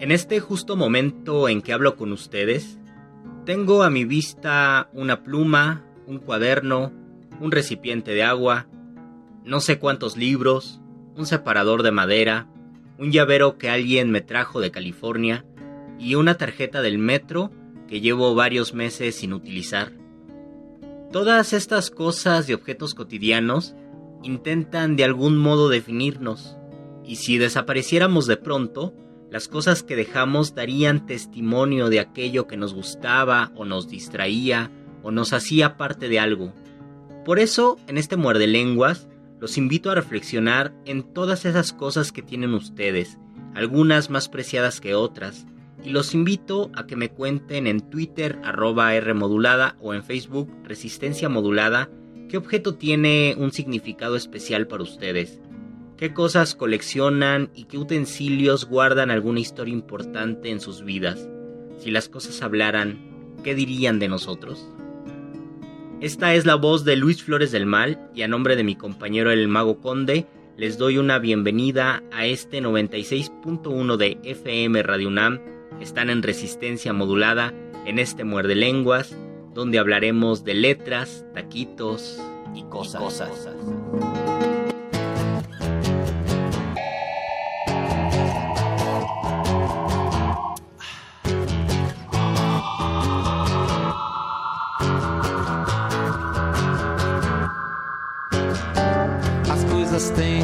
En este justo momento en que hablo con ustedes, tengo a mi vista una pluma, un cuaderno, un recipiente de agua, no sé cuántos libros, un separador de madera, un llavero que alguien me trajo de California y una tarjeta del metro que llevo varios meses sin utilizar. Todas estas cosas y objetos cotidianos intentan de algún modo definirnos, y si desapareciéramos de pronto, las cosas que dejamos darían testimonio de aquello que nos gustaba o nos distraía o nos hacía parte de algo. Por eso, en este muerde lenguas, los invito a reflexionar en todas esas cosas que tienen ustedes, algunas más preciadas que otras, y los invito a que me cuenten en Twitter arroba R modulada o en Facebook Resistencia Modulada qué objeto tiene un significado especial para ustedes qué cosas coleccionan y qué utensilios guardan alguna historia importante en sus vidas. Si las cosas hablaran, ¿qué dirían de nosotros? Esta es la voz de Luis Flores del Mal y a nombre de mi compañero el Mago Conde les doy una bienvenida a este 96.1 de FM Radio UNAM. Están en resistencia modulada en este muerde lenguas donde hablaremos de letras, taquitos y cosas. Y cosas. Têm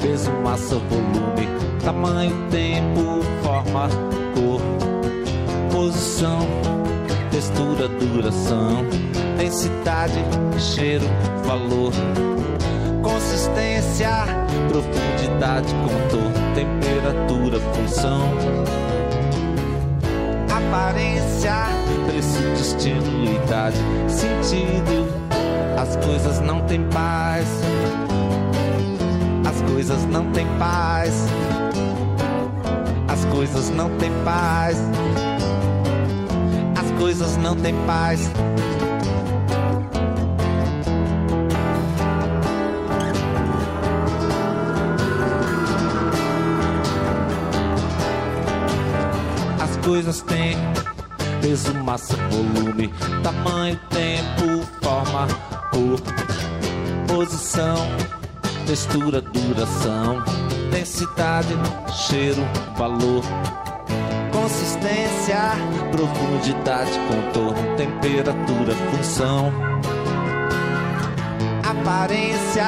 peso, massa, volume, tamanho, tempo, forma, cor, posição, textura, duração, densidade, cheiro, valor, consistência, profundidade, contorno, temperatura, função, aparência, preço, destino, idade, sentido. As coisas não têm paz as coisas não têm paz. As coisas não têm paz. As coisas não têm paz. As coisas têm peso, massa, volume, tamanho, tempo, forma, cor, posição textura, duração, densidade, cheiro, valor, consistência, profundidade, contorno, temperatura, função, aparência,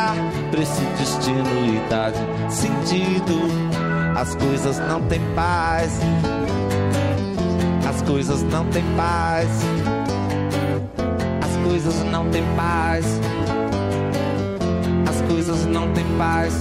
preço, destino, idade, sentido. As coisas não têm paz. As coisas não têm paz. As coisas não têm paz coisas não têm paz.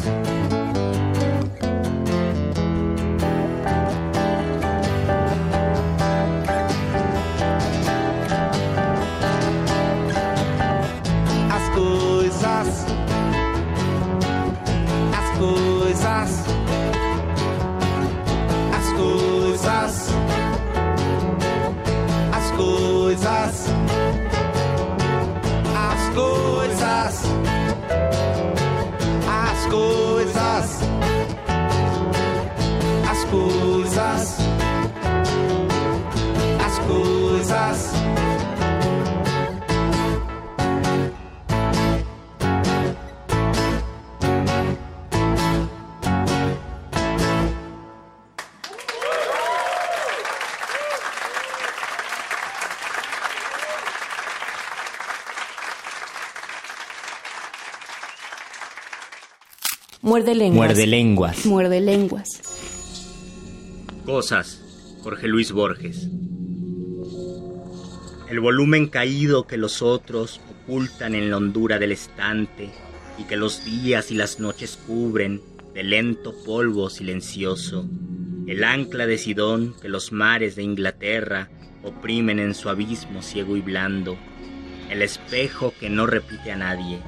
Muerde lenguas. Muerde lenguas. Muerde lenguas. Cosas. Jorge Luis Borges. El volumen caído que los otros ocultan en la hondura del estante y que los días y las noches cubren de lento polvo silencioso. El ancla de Sidón que los mares de Inglaterra oprimen en su abismo ciego y blando. El espejo que no repite a nadie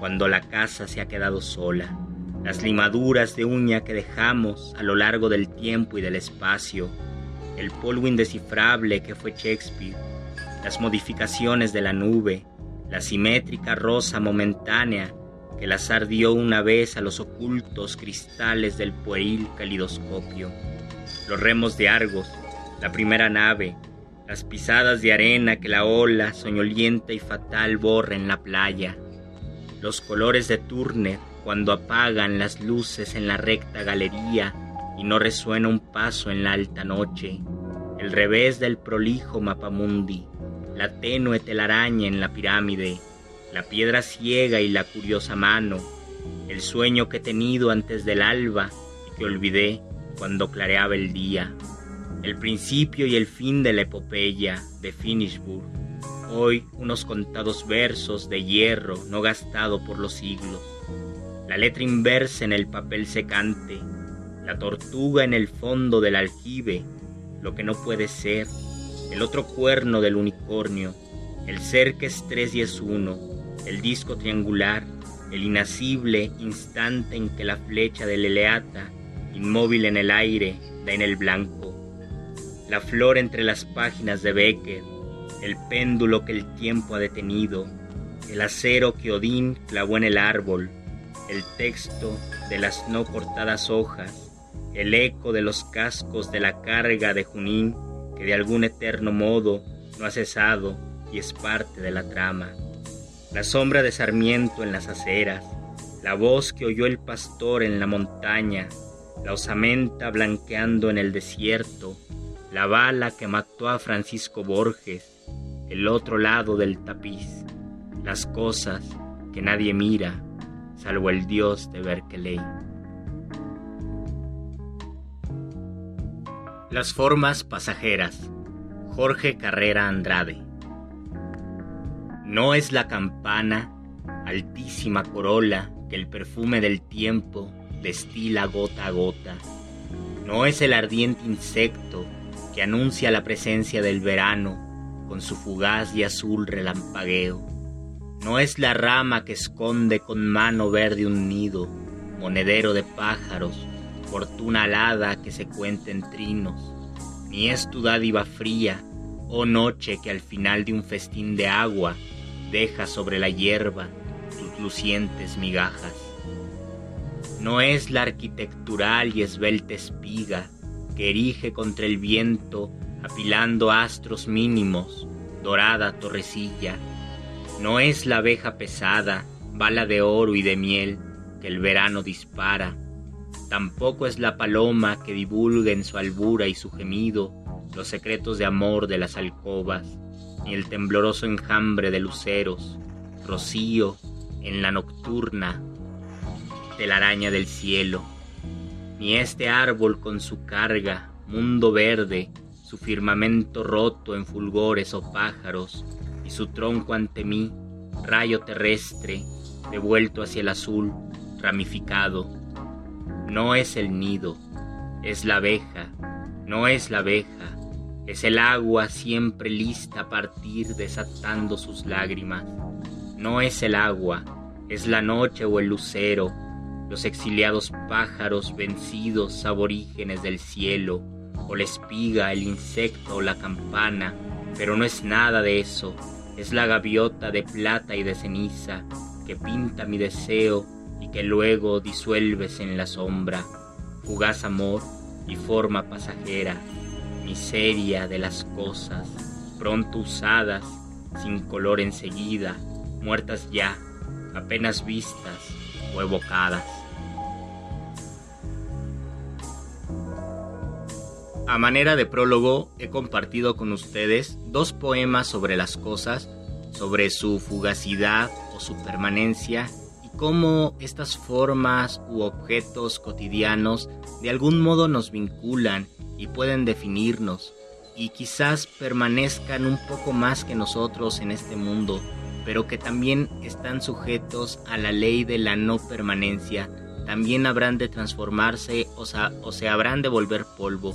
cuando la casa se ha quedado sola. Las limaduras de uña que dejamos a lo largo del tiempo y del espacio. El polvo indescifrable que fue Shakespeare las modificaciones de la nube, la simétrica rosa momentánea que el azar una vez a los ocultos cristales del pueril calidoscopio, los remos de Argos, la primera nave, las pisadas de arena que la ola soñolienta y fatal borra en la playa, los colores de Turner cuando apagan las luces en la recta galería y no resuena un paso en la alta noche, el revés del prolijo mapamundi, la tenue telaraña en la pirámide, la piedra ciega y la curiosa mano, el sueño que he tenido antes del alba y que olvidé cuando clareaba el día, el principio y el fin de la epopeya de Finishburg, hoy unos contados versos de hierro no gastado por los siglos, la letra inversa en el papel secante, la tortuga en el fondo del aljibe, lo que no puede ser, el otro cuerno del unicornio, el ser que es tres y es uno, el disco triangular, el inacible instante en que la flecha del eleata, inmóvil en el aire, da en el blanco, la flor entre las páginas de Becker, el péndulo que el tiempo ha detenido, el acero que Odín clavó en el árbol, el texto de las no cortadas hojas, el eco de los cascos de la carga de Junín que de algún eterno modo no ha cesado y es parte de la trama. La sombra de Sarmiento en las aceras, la voz que oyó el pastor en la montaña, la osamenta blanqueando en el desierto, la bala que mató a Francisco Borges, el otro lado del tapiz, las cosas que nadie mira, salvo el dios de Berkeley. Las formas pasajeras. Jorge Carrera Andrade. No es la campana, altísima corola que el perfume del tiempo destila gota a gota. No es el ardiente insecto que anuncia la presencia del verano con su fugaz y azul relampagueo. No es la rama que esconde con mano verde un nido, monedero de pájaros fortuna alada que se cuenta en trinos, ni es tu dádiva fría, oh noche que al final de un festín de agua deja sobre la hierba tus lucientes migajas. No es la arquitectural y esbelta espiga que erige contra el viento apilando astros mínimos, dorada torrecilla. No es la abeja pesada, bala de oro y de miel que el verano dispara. Tampoco es la paloma que divulga en su albura y su gemido los secretos de amor de las alcobas, ni el tembloroso enjambre de luceros, rocío en la nocturna telaraña del cielo, ni este árbol con su carga, mundo verde, su firmamento roto en fulgores o pájaros, y su tronco ante mí, rayo terrestre, devuelto hacia el azul, ramificado, no es el nido, es la abeja, no es la abeja, es el agua siempre lista a partir desatando sus lágrimas. No es el agua, es la noche o el lucero, los exiliados pájaros vencidos aborígenes del cielo, o la espiga, el insecto o la campana, pero no es nada de eso, es la gaviota de plata y de ceniza que pinta mi deseo y que luego disuelves en la sombra, fugaz amor y forma pasajera, miseria de las cosas, pronto usadas, sin color enseguida, muertas ya, apenas vistas o evocadas. A manera de prólogo he compartido con ustedes dos poemas sobre las cosas, sobre su fugacidad o su permanencia cómo estas formas u objetos cotidianos de algún modo nos vinculan y pueden definirnos y quizás permanezcan un poco más que nosotros en este mundo, pero que también están sujetos a la ley de la no permanencia, también habrán de transformarse o se habrán de volver polvo.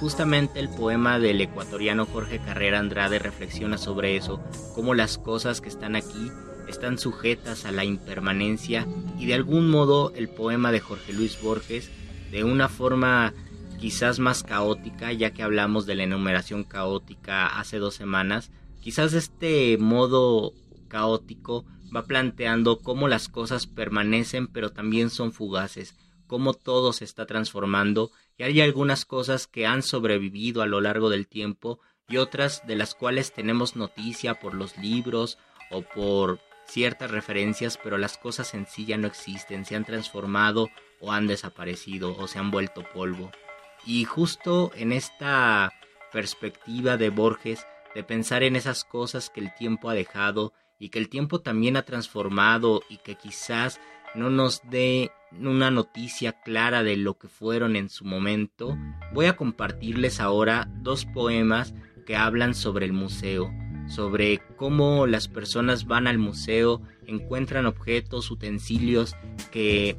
Justamente el poema del ecuatoriano Jorge Carrera Andrade reflexiona sobre eso, cómo las cosas que están aquí están sujetas a la impermanencia y de algún modo el poema de Jorge Luis Borges, de una forma quizás más caótica, ya que hablamos de la enumeración caótica hace dos semanas, quizás este modo caótico va planteando cómo las cosas permanecen pero también son fugaces, cómo todo se está transformando y hay algunas cosas que han sobrevivido a lo largo del tiempo y otras de las cuales tenemos noticia por los libros o por ciertas referencias, pero las cosas en sí ya no existen, se han transformado o han desaparecido o se han vuelto polvo. Y justo en esta perspectiva de Borges, de pensar en esas cosas que el tiempo ha dejado y que el tiempo también ha transformado y que quizás no nos dé una noticia clara de lo que fueron en su momento, voy a compartirles ahora dos poemas que hablan sobre el museo sobre cómo las personas van al museo, encuentran objetos, utensilios que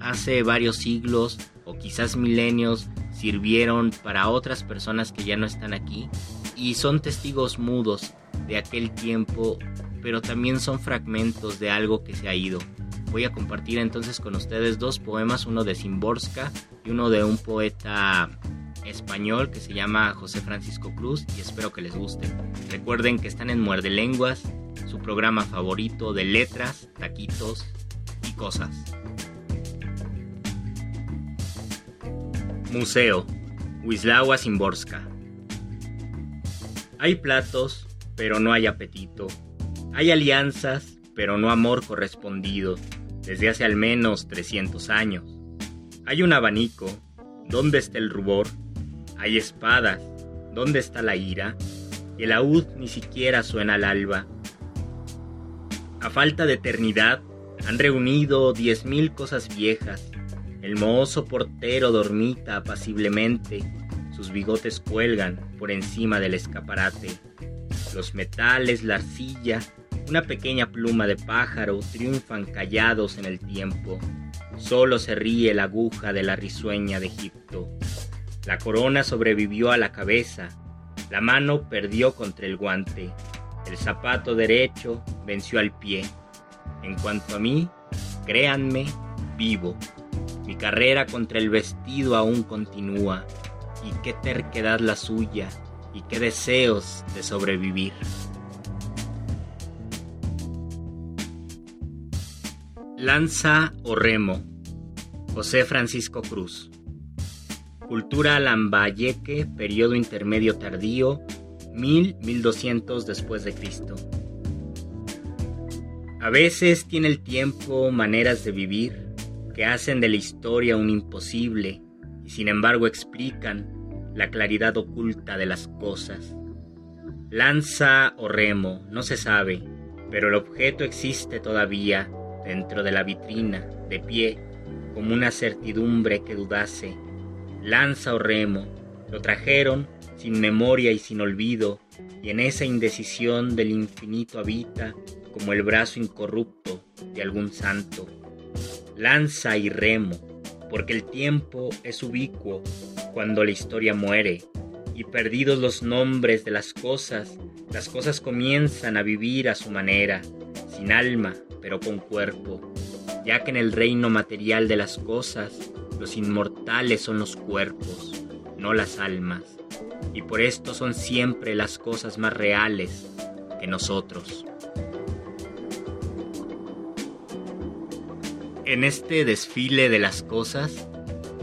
hace varios siglos o quizás milenios sirvieron para otras personas que ya no están aquí y son testigos mudos de aquel tiempo, pero también son fragmentos de algo que se ha ido. Voy a compartir entonces con ustedes dos poemas, uno de Simborska y uno de un poeta español que se llama José Francisco Cruz y espero que les guste. Recuerden que están en Muerde Lenguas, su programa favorito de letras, taquitos y cosas. Museo, Wisława Simborska. Hay platos, pero no hay apetito. Hay alianzas, pero no amor correspondido, desde hace al menos 300 años. Hay un abanico, ¿dónde está el rubor? Hay espadas. ¿Dónde está la ira? El laúd ni siquiera suena al alba. A falta de eternidad, han reunido diez mil cosas viejas. El mozo portero dormita apaciblemente. Sus bigotes cuelgan por encima del escaparate. Los metales, la arcilla, una pequeña pluma de pájaro triunfan callados en el tiempo. Solo se ríe la aguja de la risueña de Egipto. La corona sobrevivió a la cabeza, la mano perdió contra el guante, el zapato derecho venció al pie. En cuanto a mí, créanme, vivo. Mi carrera contra el vestido aún continúa, y qué terquedad la suya, y qué deseos de sobrevivir. Lanza o remo. José Francisco Cruz. Cultura Lambayeque, periodo intermedio tardío, 1000-1200 después de Cristo. A veces tiene el tiempo maneras de vivir que hacen de la historia un imposible y sin embargo explican la claridad oculta de las cosas. Lanza o remo, no se sabe, pero el objeto existe todavía dentro de la vitrina, de pie, como una certidumbre que dudase lanza o remo, lo trajeron sin memoria y sin olvido, y en esa indecisión del infinito habita como el brazo incorrupto de algún santo. Lanza y remo, porque el tiempo es ubicuo cuando la historia muere, y perdidos los nombres de las cosas, las cosas comienzan a vivir a su manera, sin alma, pero con cuerpo, ya que en el reino material de las cosas los inmortales son los cuerpos, no las almas, y por esto son siempre las cosas más reales que nosotros. En este desfile de las cosas,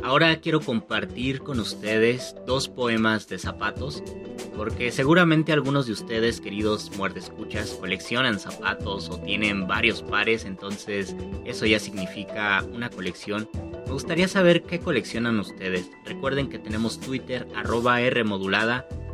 ahora quiero compartir con ustedes dos poemas de zapatos porque seguramente algunos de ustedes, queridos muerdescuchas, coleccionan zapatos o tienen varios pares, entonces eso ya significa una colección. Me gustaría saber qué coleccionan ustedes. Recuerden que tenemos Twitter, arroba R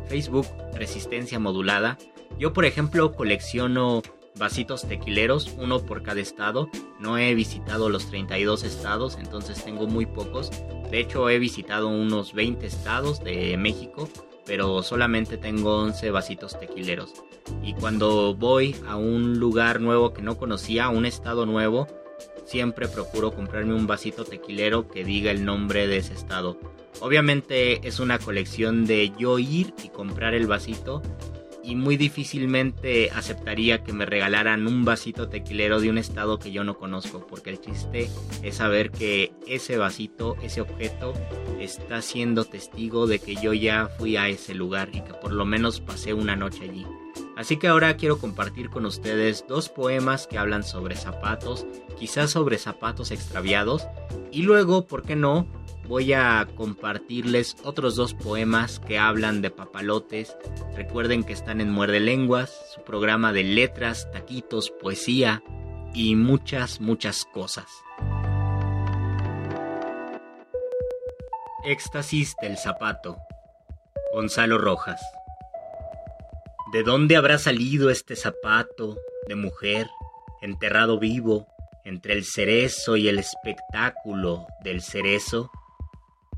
Facebook, Resistencia modulada. Yo, por ejemplo, colecciono vasitos tequileros, uno por cada estado. No he visitado los 32 estados, entonces tengo muy pocos. De hecho, he visitado unos 20 estados de México, pero solamente tengo 11 vasitos tequileros. Y cuando voy a un lugar nuevo que no conocía, a un estado nuevo, siempre procuro comprarme un vasito tequilero que diga el nombre de ese estado. Obviamente es una colección de yo ir y comprar el vasito y muy difícilmente aceptaría que me regalaran un vasito tequilero de un estado que yo no conozco, porque el chiste es saber que ese vasito, ese objeto, está siendo testigo de que yo ya fui a ese lugar y que por lo menos pasé una noche allí. Así que ahora quiero compartir con ustedes dos poemas que hablan sobre zapatos, quizás sobre zapatos extraviados, y luego, ¿por qué no?, voy a compartirles otros dos poemas que hablan de papalotes. Recuerden que están en Muerde Lenguas, su programa de letras, taquitos, poesía y muchas, muchas cosas. Éxtasis del zapato. Gonzalo Rojas. ¿De dónde habrá salido este zapato de mujer, enterrado vivo, entre el cerezo y el espectáculo del cerezo?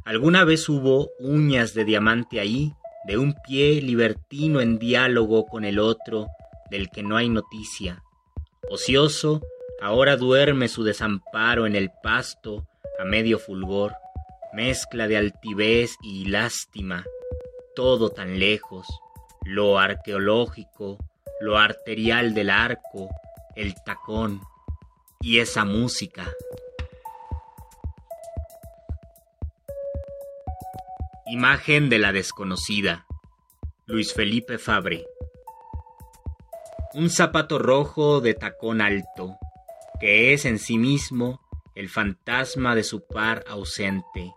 Alguna vez hubo uñas de diamante ahí, de un pie libertino en diálogo con el otro, del que no hay noticia. Ocioso, ahora duerme su desamparo en el pasto a medio fulgor, mezcla de altivez y lástima, todo tan lejos, lo arqueológico, lo arterial del arco, el tacón y esa música. Imagen de la desconocida. Luis Felipe Fabre. Un zapato rojo de tacón alto, que es en sí mismo el fantasma de su par ausente.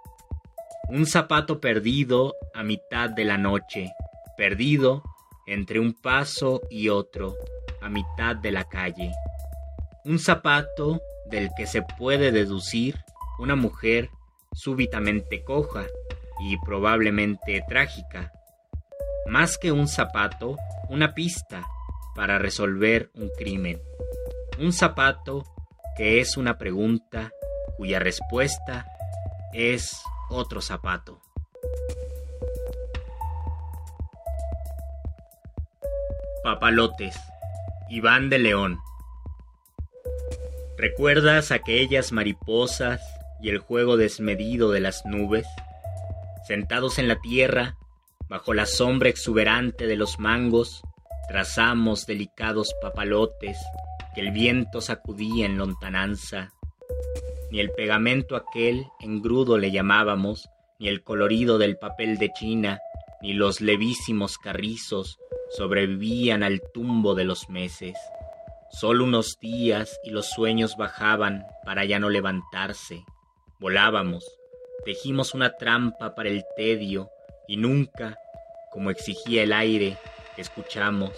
Un zapato perdido a mitad de la noche, perdido entre un paso y otro, a mitad de la calle. Un zapato del que se puede deducir una mujer súbitamente coja y probablemente trágica. Más que un zapato, una pista para resolver un crimen. Un zapato que es una pregunta cuya respuesta es otro zapato. Papalotes. Iván de León. ¿Recuerdas aquellas mariposas y el juego desmedido de las nubes? Sentados en la tierra, bajo la sombra exuberante de los mangos, trazamos delicados papalotes que el viento sacudía en lontananza. Ni el pegamento aquel engrudo le llamábamos, ni el colorido del papel de China, ni los levísimos carrizos sobrevivían al tumbo de los meses. Solo unos días y los sueños bajaban para ya no levantarse. Volábamos, Tejimos una trampa para el tedio y nunca, como exigía el aire, escuchamos,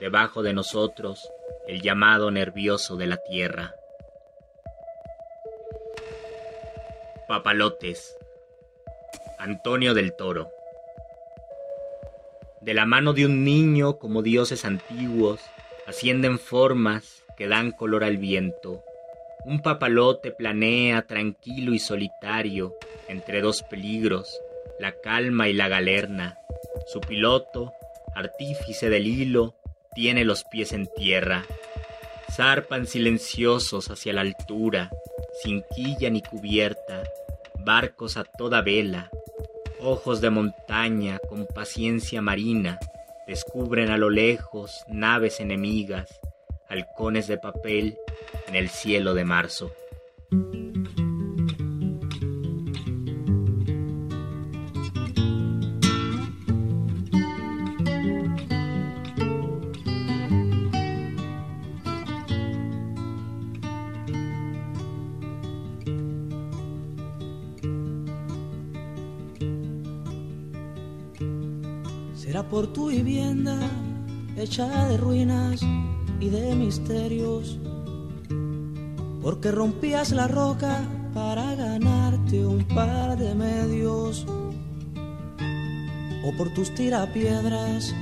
debajo de nosotros, el llamado nervioso de la tierra. Papalotes. Antonio del Toro. De la mano de un niño como dioses antiguos, ascienden formas que dan color al viento. Un papalote planea tranquilo y solitario entre dos peligros, la calma y la galerna. Su piloto, artífice del hilo, tiene los pies en tierra. Zarpan silenciosos hacia la altura, sin quilla ni cubierta, barcos a toda vela, ojos de montaña con paciencia marina, descubren a lo lejos naves enemigas, halcones de papel en el cielo de marzo. Será por tu vivienda hecha de ruinas y de misterios, porque rompías la roca para ganarte un par de medios, o por tus tirapiedras,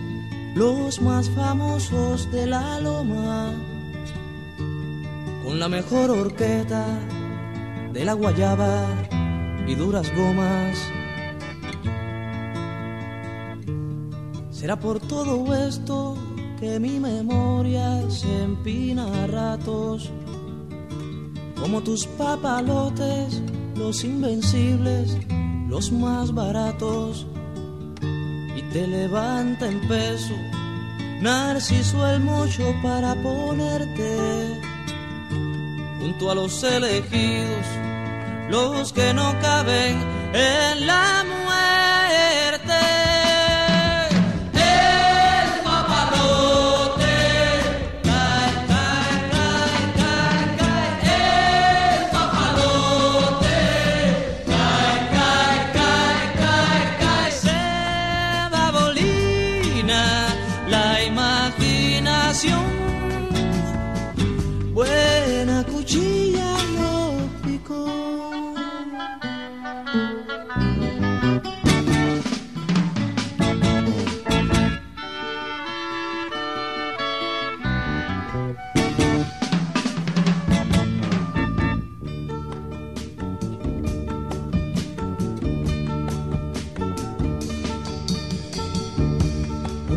los más famosos de la loma, con la mejor horqueta de la guayaba y duras gomas. Será por todo esto que mi memoria se empina a ratos, como tus papalotes, los invencibles, los más baratos, y te levanta en peso, Narciso el mucho para ponerte junto a los elegidos, los que no caben en la.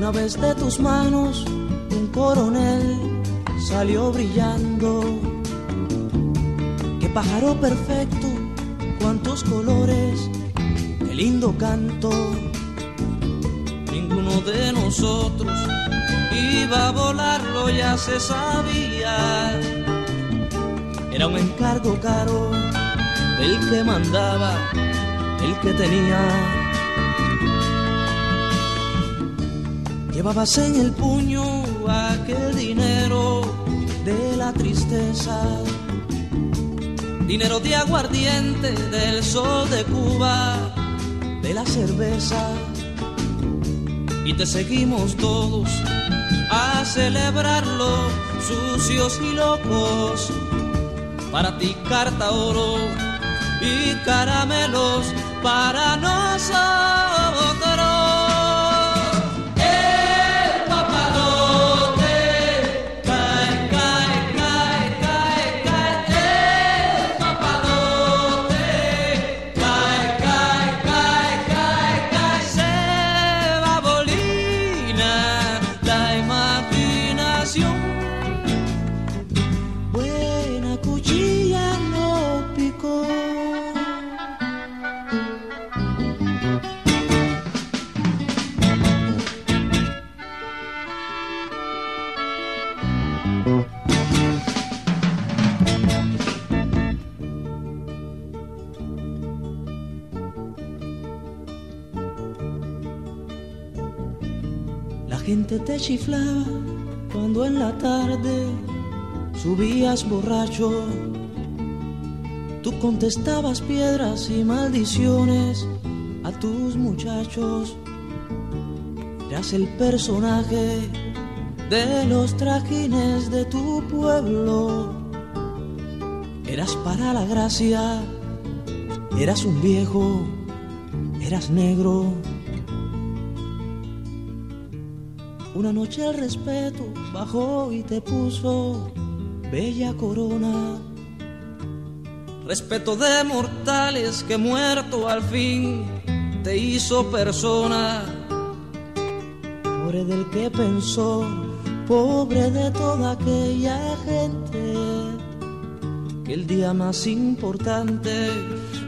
Una vez de tus manos, un coronel salió brillando. Qué pájaro perfecto, colores, qué lindo canto. Ninguno de nosotros iba a volarlo, ya se sabía. Era un encargo caro del que mandaba, el que tenía. Llevabas en el puño aquel dinero de la tristeza, dinero de aguardiente, del sol de Cuba, de la cerveza. Y te seguimos todos a celebrarlo, sucios y locos. Para ti carta oro y caramelos para nosotros. Chiflaba cuando en la tarde subías borracho. Tú contestabas piedras y maldiciones a tus muchachos. Eras el personaje de los trajines de tu pueblo. Eras para la gracia, eras un viejo, eras negro. Una noche el respeto bajó y te puso bella corona. Respeto de mortales que muerto al fin te hizo persona. Pobre del que pensó, pobre de toda aquella gente, que el día más importante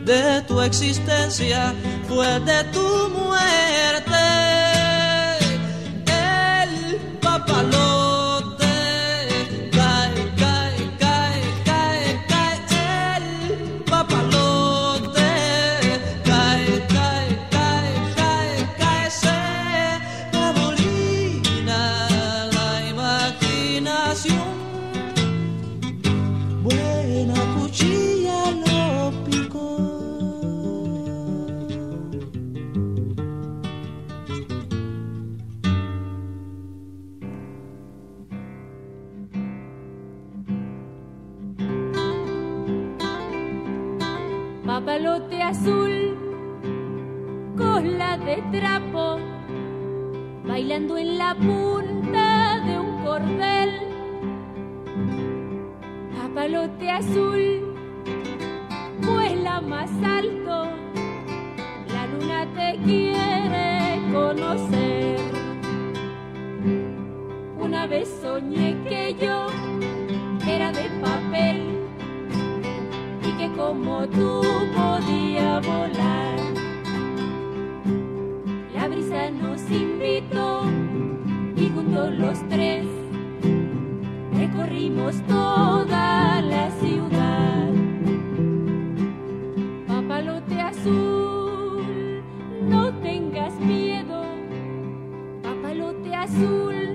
de tu existencia fue de tu muerte. Papalote azul, cola de trapo, bailando en la punta de un cordel. Papalote azul, vuela más alto, la luna te quiere conocer. Una vez soñé que yo era de papel como tú podía volar. La brisa nos invitó y juntos los tres recorrimos toda la ciudad. Papalote azul, no tengas miedo. Papalote azul,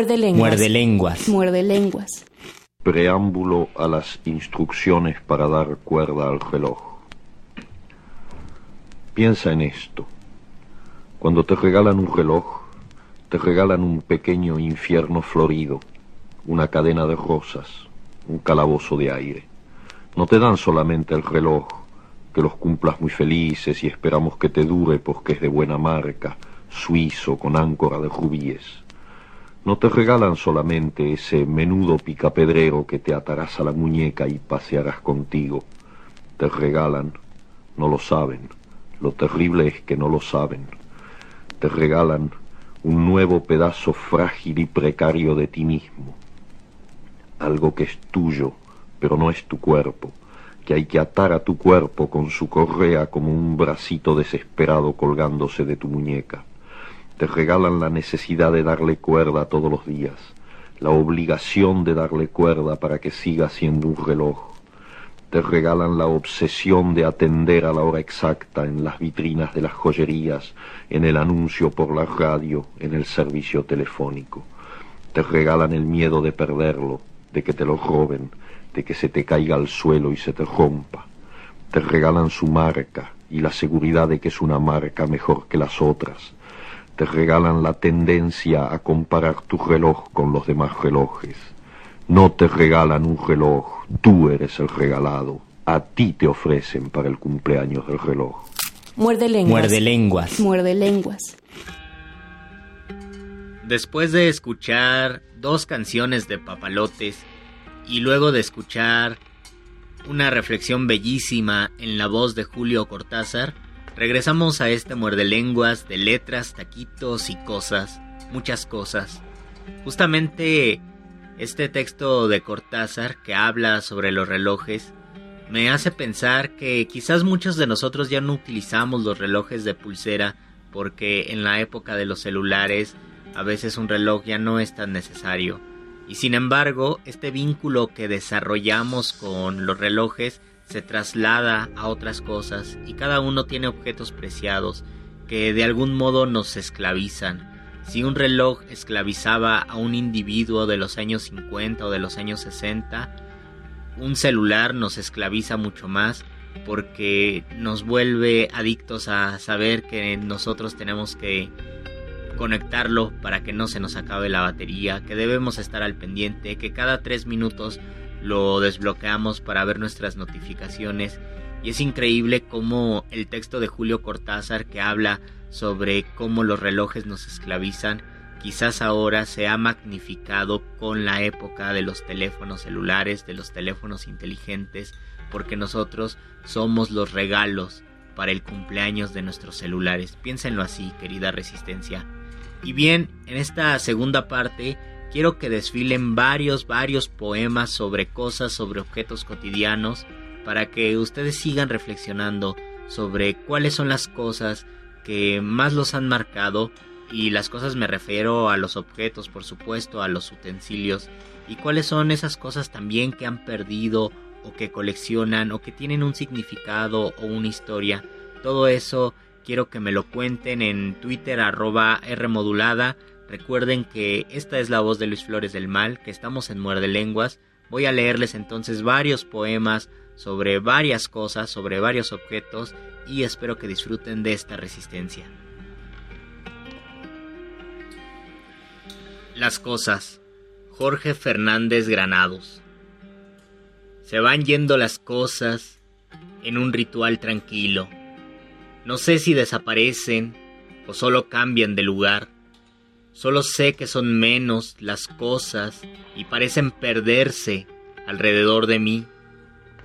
Muerde lenguas. Muerde lenguas. Muerde lenguas. Preámbulo a las instrucciones para dar cuerda al reloj. Piensa en esto. Cuando te regalan un reloj, te regalan un pequeño infierno florido, una cadena de rosas, un calabozo de aire. No te dan solamente el reloj, que los cumplas muy felices y esperamos que te dure porque es de buena marca, suizo con áncora de rubíes. No te regalan solamente ese menudo picapedrero que te atarás a la muñeca y pasearás contigo. Te regalan, no lo saben, lo terrible es que no lo saben. Te regalan un nuevo pedazo frágil y precario de ti mismo. Algo que es tuyo, pero no es tu cuerpo, que hay que atar a tu cuerpo con su correa como un bracito desesperado colgándose de tu muñeca te regalan la necesidad de darle cuerda todos los días, la obligación de darle cuerda para que siga siendo un reloj. Te regalan la obsesión de atender a la hora exacta en las vitrinas de las joyerías, en el anuncio por la radio, en el servicio telefónico. Te regalan el miedo de perderlo, de que te lo roben, de que se te caiga al suelo y se te rompa. Te regalan su marca y la seguridad de que es una marca mejor que las otras te regalan la tendencia a comparar tu reloj con los demás relojes. No te regalan un reloj, tú eres el regalado. A ti te ofrecen para el cumpleaños del reloj. Muerde lenguas. Muerde lenguas. Muerde lenguas. Después de escuchar dos canciones de papalotes y luego de escuchar una reflexión bellísima en la voz de Julio Cortázar, regresamos a este muerde lenguas de letras, taquitos y cosas, muchas cosas. Justamente este texto de Cortázar que habla sobre los relojes me hace pensar que quizás muchos de nosotros ya no utilizamos los relojes de pulsera porque en la época de los celulares a veces un reloj ya no es tan necesario. Y sin embargo, este vínculo que desarrollamos con los relojes se traslada a otras cosas y cada uno tiene objetos preciados que de algún modo nos esclavizan. Si un reloj esclavizaba a un individuo de los años 50 o de los años 60, un celular nos esclaviza mucho más porque nos vuelve adictos a saber que nosotros tenemos que conectarlo para que no se nos acabe la batería, que debemos estar al pendiente, que cada tres minutos lo desbloqueamos para ver nuestras notificaciones y es increíble cómo el texto de Julio Cortázar que habla sobre cómo los relojes nos esclavizan, quizás ahora se ha magnificado con la época de los teléfonos celulares, de los teléfonos inteligentes, porque nosotros somos los regalos para el cumpleaños de nuestros celulares. Piénsenlo así, querida resistencia. Y bien, en esta segunda parte quiero que desfilen varios, varios poemas sobre cosas, sobre objetos cotidianos, para que ustedes sigan reflexionando sobre cuáles son las cosas que más los han marcado y las cosas me refiero a los objetos, por supuesto, a los utensilios y cuáles son esas cosas también que han perdido o que coleccionan o que tienen un significado o una historia. Todo eso quiero que me lo cuenten en Twitter arroba Rmodulada. Recuerden que esta es la voz de Luis Flores del Mal, que estamos en Muerde Lenguas. Voy a leerles entonces varios poemas sobre varias cosas, sobre varios objetos y espero que disfruten de esta resistencia. Las cosas. Jorge Fernández Granados. Se van yendo las cosas en un ritual tranquilo. No sé si desaparecen o solo cambian de lugar. Solo sé que son menos las cosas y parecen perderse alrededor de mí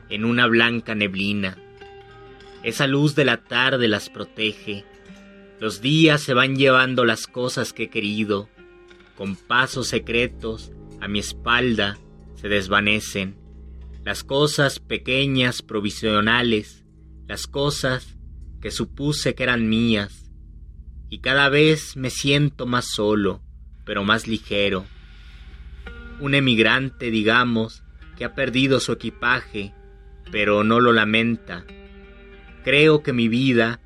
en una blanca neblina. Esa luz de la tarde las protege. Los días se van llevando las cosas que he querido. Con pasos secretos a mi espalda se desvanecen las cosas pequeñas provisionales, las cosas que supuse que eran mías, y cada vez me siento más solo, pero más ligero. Un emigrante, digamos, que ha perdido su equipaje, pero no lo lamenta. Creo que mi vida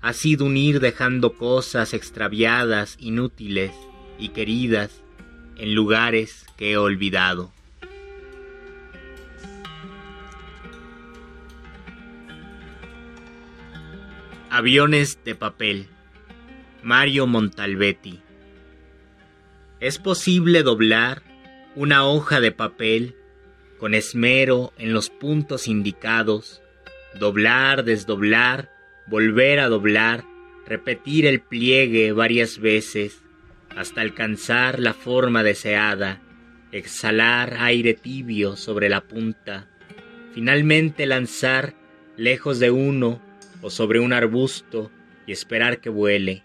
ha sido un ir dejando cosas extraviadas, inútiles y queridas en lugares que he olvidado. Aviones de papel. Mario Montalbetti. Es posible doblar una hoja de papel con esmero en los puntos indicados, doblar, desdoblar, volver a doblar, repetir el pliegue varias veces hasta alcanzar la forma deseada, exhalar aire tibio sobre la punta, finalmente lanzar lejos de uno o sobre un arbusto y esperar que vuele.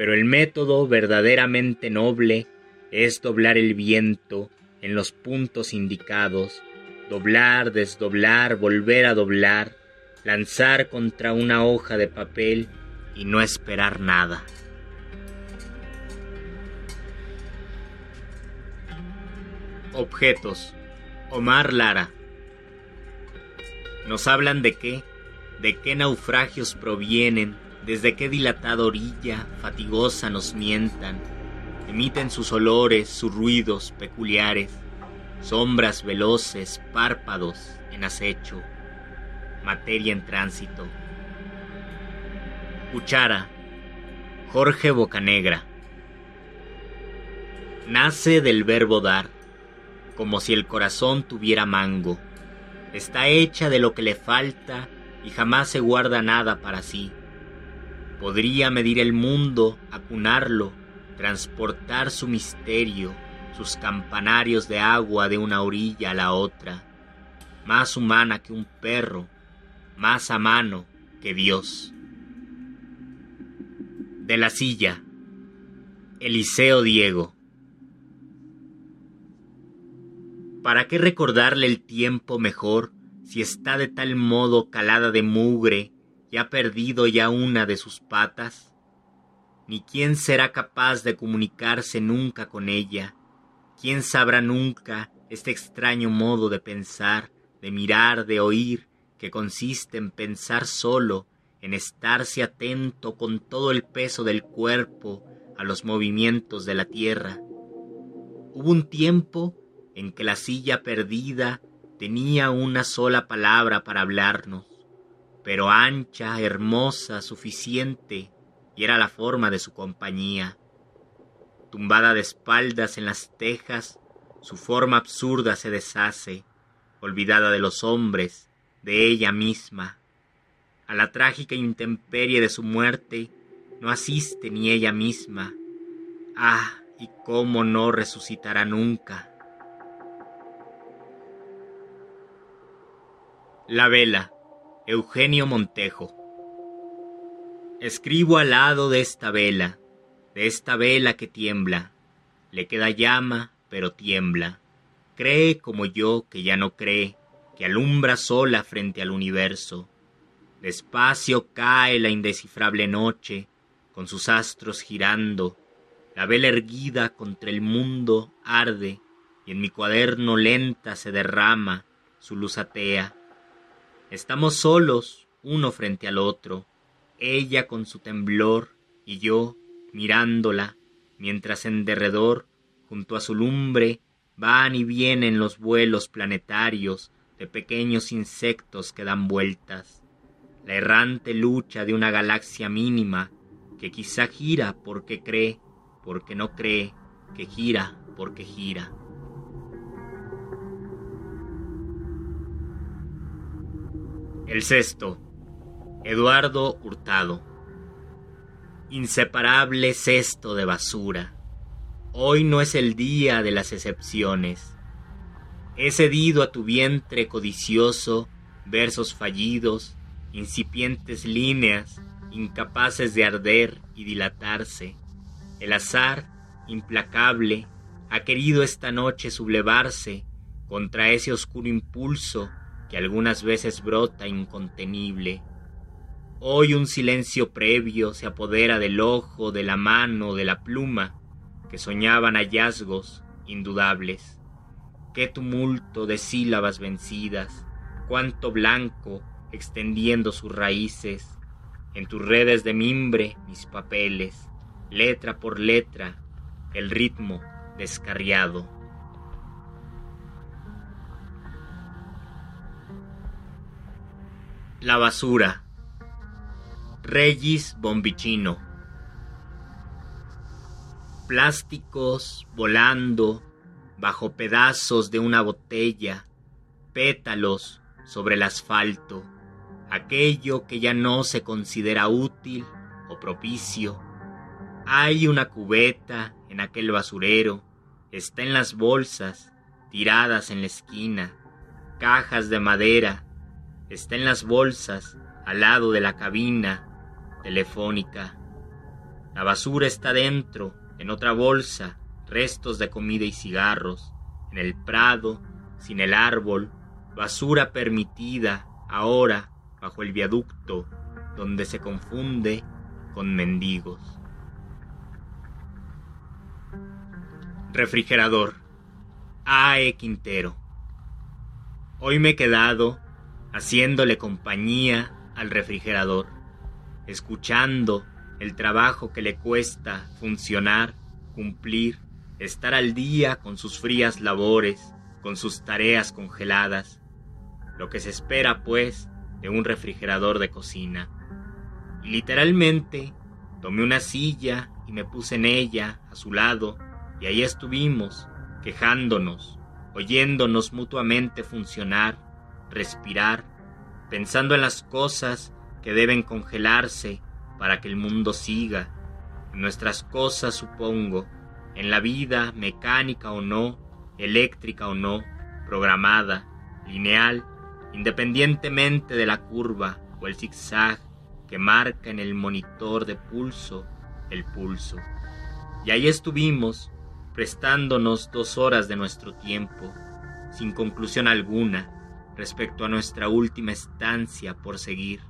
Pero el método verdaderamente noble es doblar el viento en los puntos indicados, doblar, desdoblar, volver a doblar, lanzar contra una hoja de papel y no esperar nada. Objetos. Omar Lara. Nos hablan de qué? de qué naufragios provienen, desde qué dilatada orilla fatigosa nos mientan, emiten sus olores, sus ruidos peculiares, sombras veloces, párpados en acecho, materia en tránsito. Cuchara, Jorge Bocanegra. Nace del verbo dar, como si el corazón tuviera mango. Está hecha de lo que le falta y jamás se guarda nada para sí. Podría medir el mundo, acunarlo, transportar su misterio, sus campanarios de agua de una orilla a la otra, más humana que un perro, más a mano que Dios. De la silla, Eliseo Diego. ¿Para qué recordarle el tiempo mejor si está de tal modo calada de mugre y ha perdido ya una de sus patas? Ni quién será capaz de comunicarse nunca con ella, quién sabrá nunca este extraño modo de pensar, de mirar, de oír, que consiste en pensar solo, en estarse atento con todo el peso del cuerpo a los movimientos de la tierra. Hubo un tiempo en que la silla perdida tenía una sola palabra para hablarnos, pero ancha, hermosa, suficiente, y era la forma de su compañía. Tumbada de espaldas en las tejas, su forma absurda se deshace, olvidada de los hombres, de ella misma. A la trágica intemperie de su muerte no asiste ni ella misma. Ah, y cómo no resucitará nunca. La vela, Eugenio Montejo. Escribo al lado de esta vela, de esta vela que tiembla. Le queda llama, pero tiembla. Cree como yo que ya no cree, que alumbra sola frente al universo. Despacio cae la indescifrable noche, con sus astros girando. La vela erguida contra el mundo arde, y en mi cuaderno lenta se derrama su luz atea. Estamos solos, uno frente al otro, ella con su temblor y yo mirándola, mientras en derredor, junto a su lumbre, van y vienen los vuelos planetarios de pequeños insectos que dan vueltas, la errante lucha de una galaxia mínima que quizá gira porque cree, porque no cree, que gira porque gira. El sexto, Eduardo Hurtado. Inseparable cesto de basura. Hoy no es el día de las excepciones. He cedido a tu vientre codicioso versos fallidos, incipientes líneas, incapaces de arder y dilatarse. El azar, implacable, ha querido esta noche sublevarse contra ese oscuro impulso que algunas veces brota incontenible. Hoy un silencio previo se apodera del ojo, de la mano, de la pluma, que soñaban hallazgos indudables. Qué tumulto de sílabas vencidas, cuánto blanco extendiendo sus raíces. En tus redes de mimbre mis papeles, letra por letra, el ritmo descarriado. La basura. Regis Bombicino. Plásticos volando bajo pedazos de una botella, pétalos sobre el asfalto, aquello que ya no se considera útil o propicio. Hay una cubeta en aquel basurero, está en las bolsas, tiradas en la esquina, cajas de madera, está en las bolsas, al lado de la cabina telefónica. La basura está dentro, en otra bolsa, restos de comida y cigarros, en el prado, sin el árbol, basura permitida, ahora, bajo el viaducto, donde se confunde con mendigos. Refrigerador. A.E. Quintero. Hoy me he quedado haciéndole compañía al refrigerador, escuchando el trabajo que le cuesta funcionar, cumplir, estar al día con sus frías labores, con sus tareas congeladas, lo que se espera pues de un refrigerador de cocina. Y literalmente tomé una silla y me puse en ella, a su lado, y ahí estuvimos, quejándonos, oyéndonos mutuamente funcionar, respirar, pensando en las cosas que deben congelarse para que el mundo siga, en nuestras cosas supongo, en la vida mecánica o no, eléctrica o no, programada, lineal, independientemente de la curva o el zigzag que marca en el monitor de pulso el pulso. Y ahí estuvimos, prestándonos dos horas de nuestro tiempo, sin conclusión alguna, respecto a nuestra última estancia por seguir,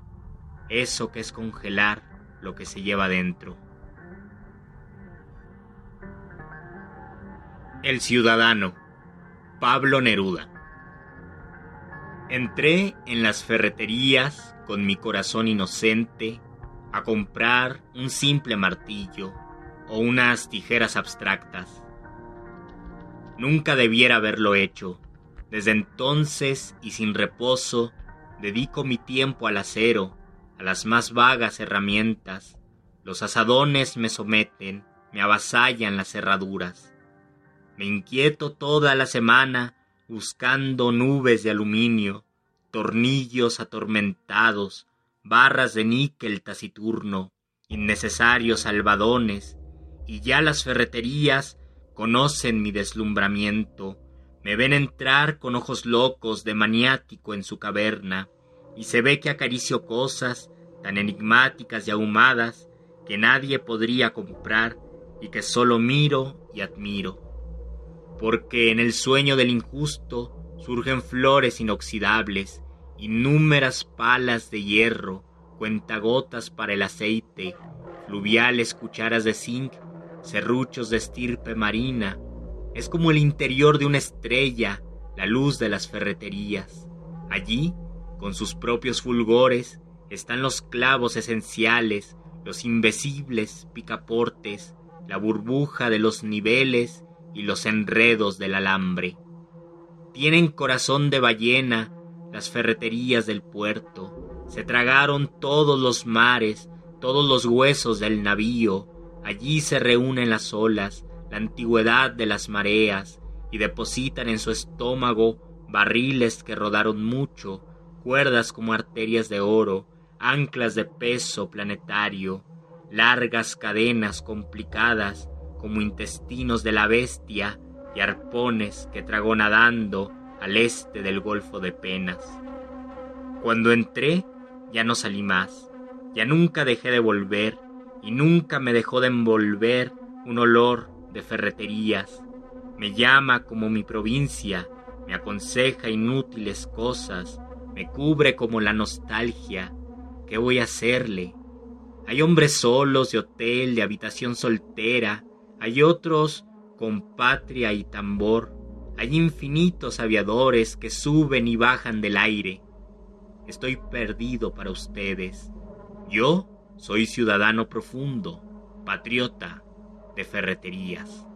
eso que es congelar lo que se lleva dentro. El ciudadano, Pablo Neruda. Entré en las ferreterías con mi corazón inocente a comprar un simple martillo o unas tijeras abstractas. Nunca debiera haberlo hecho, Desde entonces y sin reposo, dedico mi tiempo al acero, a las más vagas herramientas. Los asadones me someten, me avasallan las cerraduras. Me inquieto toda la semana buscando nubes de aluminio, tornillos atormentados, barras de níquel taciturno, innecesarios albadones, y ya las ferreterías conocen mi deslumbramiento, me ven entrar con ojos locos de maniático en su caverna, y se ve que acaricio cosas tan enigmáticas y ahumadas que nadie podría comprar y que solo miro y admiro. Porque en el sueño del injusto surgen flores inoxidables, innúmeras palas de hierro, cuentagotas para el aceite, fluviales cucharas de zinc, serruchos de estirpe marina. Es como el interior de una estrella, la luz de las ferreterías. Allí, con sus propios fulgores, están los clavos esenciales, los invisibles picaportes, la burbuja de los niveles y los enredos del alambre. Tienen corazón de ballena las ferreterías del puerto, se tragaron todos los mares, todos los huesos del navío, allí se reúnen las olas, la antigüedad de las mareas, y depositan en su estómago barriles que rodaron mucho, cuerdas como arterias de oro, anclas de peso planetario, largas cadenas complicadas como intestinos de la bestia y arpones que tragó nadando al este del Golfo de Penas. Cuando entré, ya no salí más, ya nunca dejé de volver y nunca me dejó de envolver un olor de ferreterías. Me llama como mi provincia, me aconseja inútiles cosas, me cubre como la nostalgia, ¿Qué voy a hacerle? Hay hombres solos de hotel, de habitación soltera, hay otros con patria y tambor, hay infinitos aviadores que suben y bajan del aire. Estoy perdido para ustedes. Yo soy ciudadano profundo, patriota de ferreterías.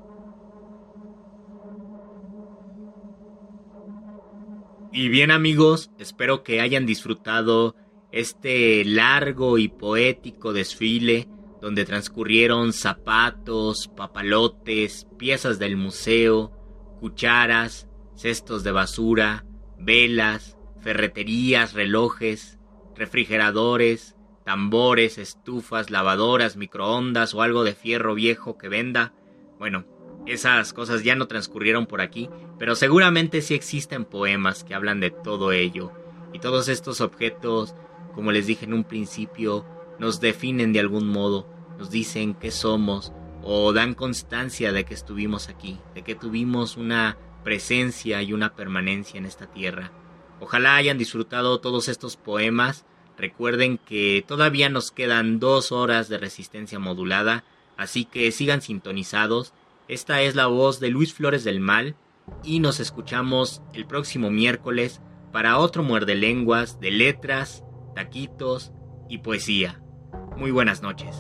Y bien amigos, espero que hayan disfrutado este largo y poético desfile donde transcurrieron zapatos, papalotes, piezas del museo, cucharas, cestos de basura, velas, ferreterías, relojes, refrigeradores, tambores, estufas, lavadoras, microondas o algo de fierro viejo que venda. Bueno, esas cosas ya no transcurrieron por aquí, pero seguramente sí existen poemas que hablan de todo ello. Y todos estos objetos como les dije en un principio, nos definen de algún modo, nos dicen qué somos o dan constancia de que estuvimos aquí, de que tuvimos una presencia y una permanencia en esta tierra. Ojalá hayan disfrutado todos estos poemas. Recuerden que todavía nos quedan dos horas de resistencia modulada, así que sigan sintonizados. Esta es la voz de Luis Flores del Mal y nos escuchamos el próximo miércoles para otro muerde lenguas de letras taquitos y poesía. Muy buenas noches.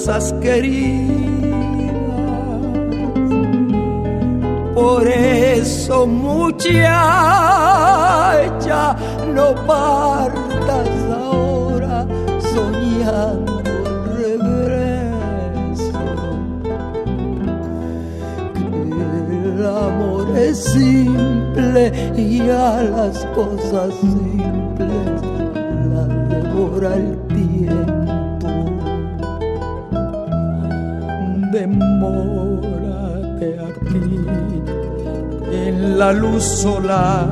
Cosas queridas. Por eso muchacha, no partas ahora soñando el regreso. Que el amor es simple y a las cosas simples la luz solar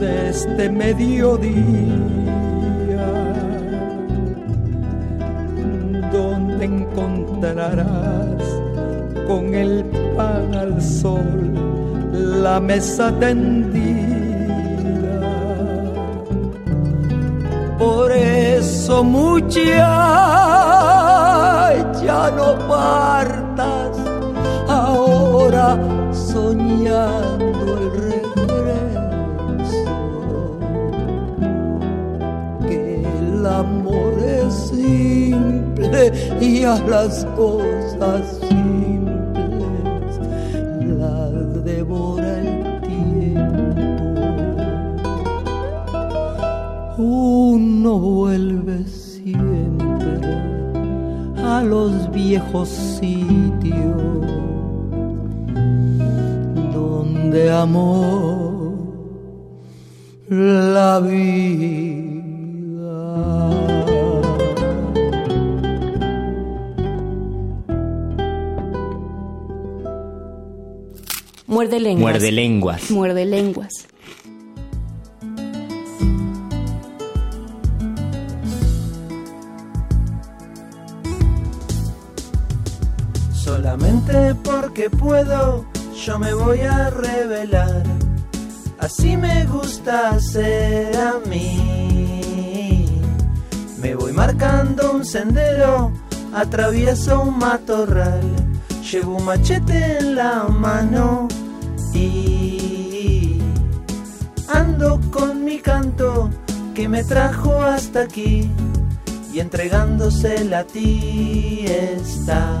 de este mediodía, donde encontrarás con el pan al sol la mesa tendida. Y a las cosas simples las devora el tiempo. Uno vuelve siempre a los viejos sitios lenguas. Muerde lenguas. Solamente porque puedo, yo me voy a revelar. Así me gusta hacer a mí. Me voy marcando un sendero, atravieso un matorral, llevo un machete en la mano que me trajo hasta aquí y entregándosela a ti está.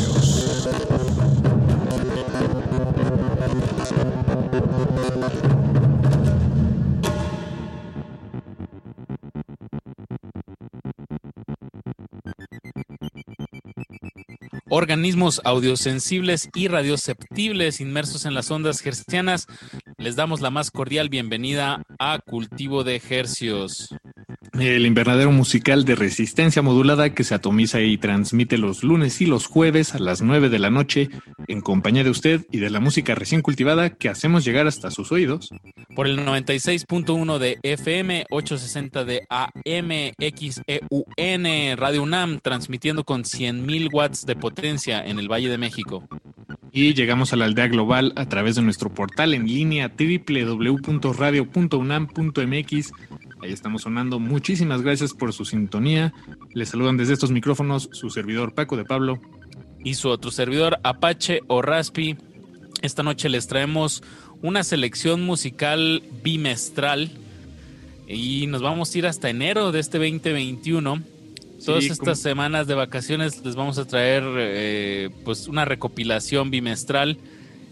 Organismos audiosensibles y radioceptibles inmersos en las ondas hertzianas, les damos la más cordial bienvenida a Cultivo de Hercios. El invernadero musical de resistencia modulada que se atomiza y transmite los lunes y los jueves a las 9 de la noche en compañía de usted y de la música recién cultivada que hacemos llegar hasta sus oídos. Por el 96.1 de FM, 860 de AM, XEUN, Radio UNAM, transmitiendo con 100.000 watts de potencia en el Valle de México. Y llegamos a la aldea global a través de nuestro portal en línea www.radio.unam.mx. Ahí estamos sonando. Muchísimas gracias por su sintonía. Les saludan desde estos micrófonos su servidor Paco de Pablo. Y su otro servidor Apache o Raspi. Esta noche les traemos una selección musical bimestral y nos vamos a ir hasta enero de este 2021. Todas estas como... semanas de vacaciones les vamos a traer eh, pues una recopilación bimestral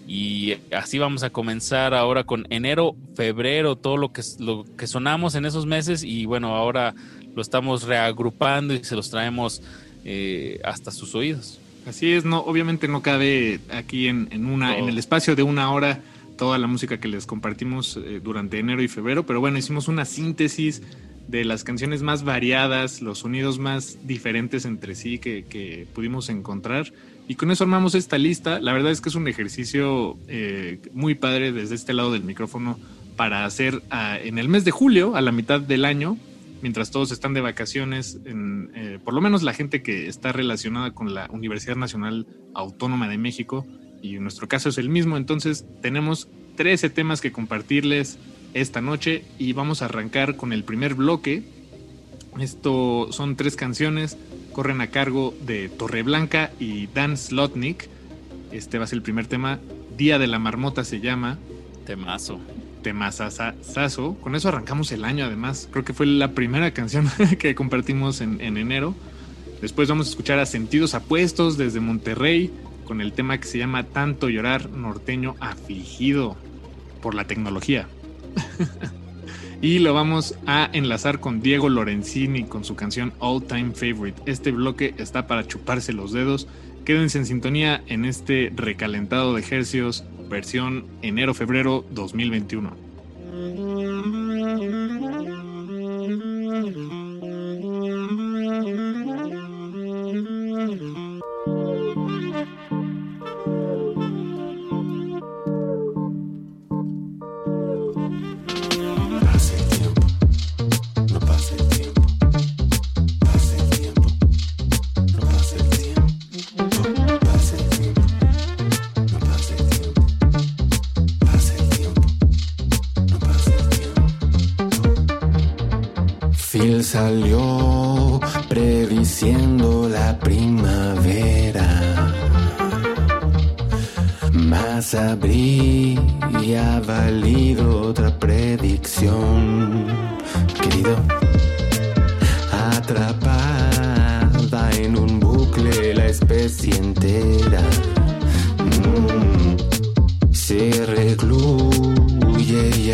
y así vamos a comenzar ahora con enero, febrero, todo lo que, lo que sonamos en esos meses y bueno, ahora lo estamos reagrupando y se los traemos eh, hasta sus oídos. Así es, no, obviamente no cabe aquí en, en una, en el espacio de una hora toda la música que les compartimos eh, durante enero y febrero, pero bueno, hicimos una síntesis de las canciones más variadas, los sonidos más diferentes entre sí que, pudimos encontrar. Y con eso armamos esta lista. La verdad es que es un ejercicio eh, muy padre desde este lado del micrófono para hacer uh, en el mes de julio, a la mitad del año, mientras todos están de vacaciones, eh, por lo menos la gente que está relacionada con la Universidad Nacional Autónoma de México, y en nuestro caso es el mismo, entonces tenemos 13 temas que compartirles esta noche y vamos a arrancar con el primer bloque. Esto son tres canciones, corren a cargo de Torreblanca y Dan Slotnick. Este va a ser el primer tema. Día de la Marmota se llama. Temazo. Temazazazo. Con eso arrancamos el año además. Creo que fue la primera canción que compartimos en, en enero. Después vamos a escuchar a Sentidos Apuestos desde Monterrey con el tema que se llama Tanto llorar norteño afligido por la tecnología. y lo vamos a enlazar con Diego Lorenzini con su canción All Time Favorite. Este bloque está para chuparse los dedos. Quédense en sintonía en este recalentado de ejercicios versión enero-febrero 2021. Salió prediciendo la primavera. Más habría valido otra predicción, querido. Atrapada en un bucle la especie entera. Mm, se recluye y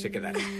conseguía que un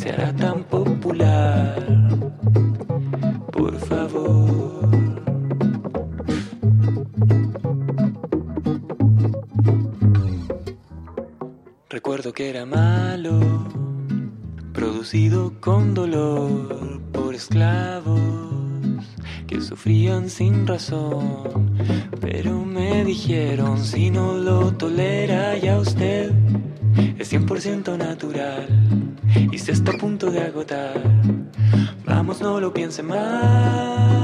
Se hará tan popular. Por favor. Recuerdo que era malo, producido con dolor por esclavos que sufrían sin razón. Pero me dijeron, si no lo tolera ya usted, es 100% natural y se está a punto de agotar. Vamos, no lo piense más.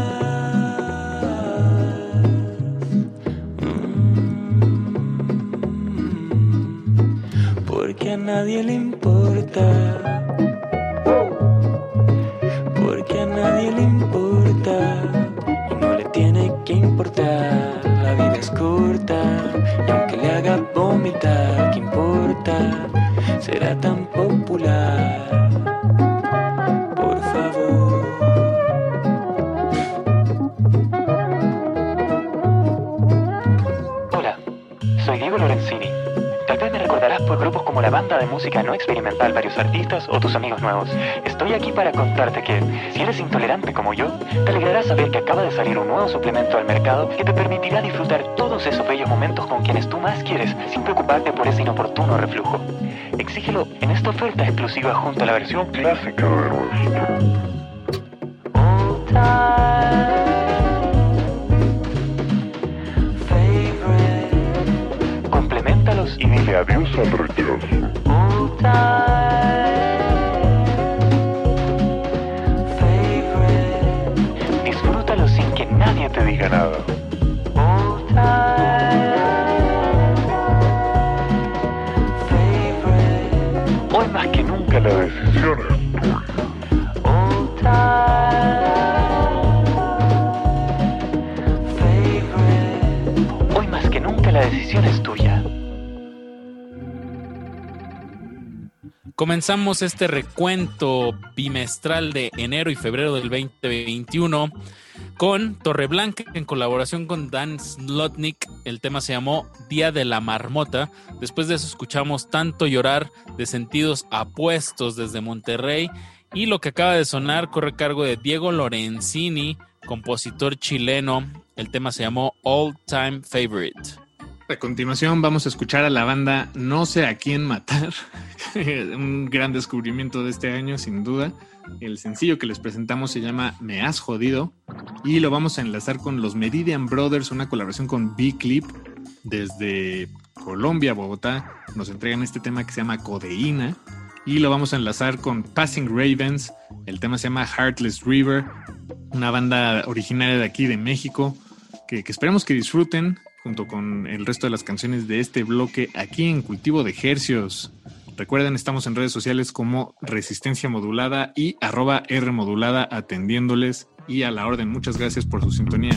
Porque a nadie le importa. Porque a nadie le importa. Y no le tiene que importar. La vida es corta. Y aunque le haga vomitar, ¿qué importa? Será tan no experimental Varios Artistas o tus amigos nuevos. Estoy aquí para contarte que, si eres intolerante como yo, te alegrará saber que acaba de salir un nuevo suplemento al mercado que te permitirá disfrutar todos esos bellos momentos con quienes tú más quieres sin preocuparte por ese inoportuno reflujo. Exígelo en esta oferta exclusiva junto a la versión clásica de Herbal. Comenzamos este recuento bimestral de enero y febrero del 2021 con Torreblanca en colaboración con Dan Slotnick. El tema se llamó Día de la Marmota. Después de eso escuchamos Tanto Llorar de Sentidos Apuestos desde Monterrey. Y lo que acaba de sonar corre cargo de Diego Lorenzini, compositor chileno. El tema se llamó All Time Favorite. A continuación vamos a escuchar a la banda No sé a quién matar, un gran descubrimiento de este año sin duda. El sencillo que les presentamos se llama Me has jodido y lo vamos a enlazar con los Meridian Brothers, una colaboración con B-Clip desde Colombia, Bogotá. Nos entregan este tema que se llama Codeína y lo vamos a enlazar con Passing Ravens. El tema se llama Heartless River, una banda originaria de aquí de México que, esperemos que disfruten junto con el resto de las canciones de este bloque aquí en Cultivo de Hercios. Recuerden, estamos en redes sociales como Resistencia Modulada y arroba R Modulada atendiéndoles y a la orden. Muchas gracias por su sintonía.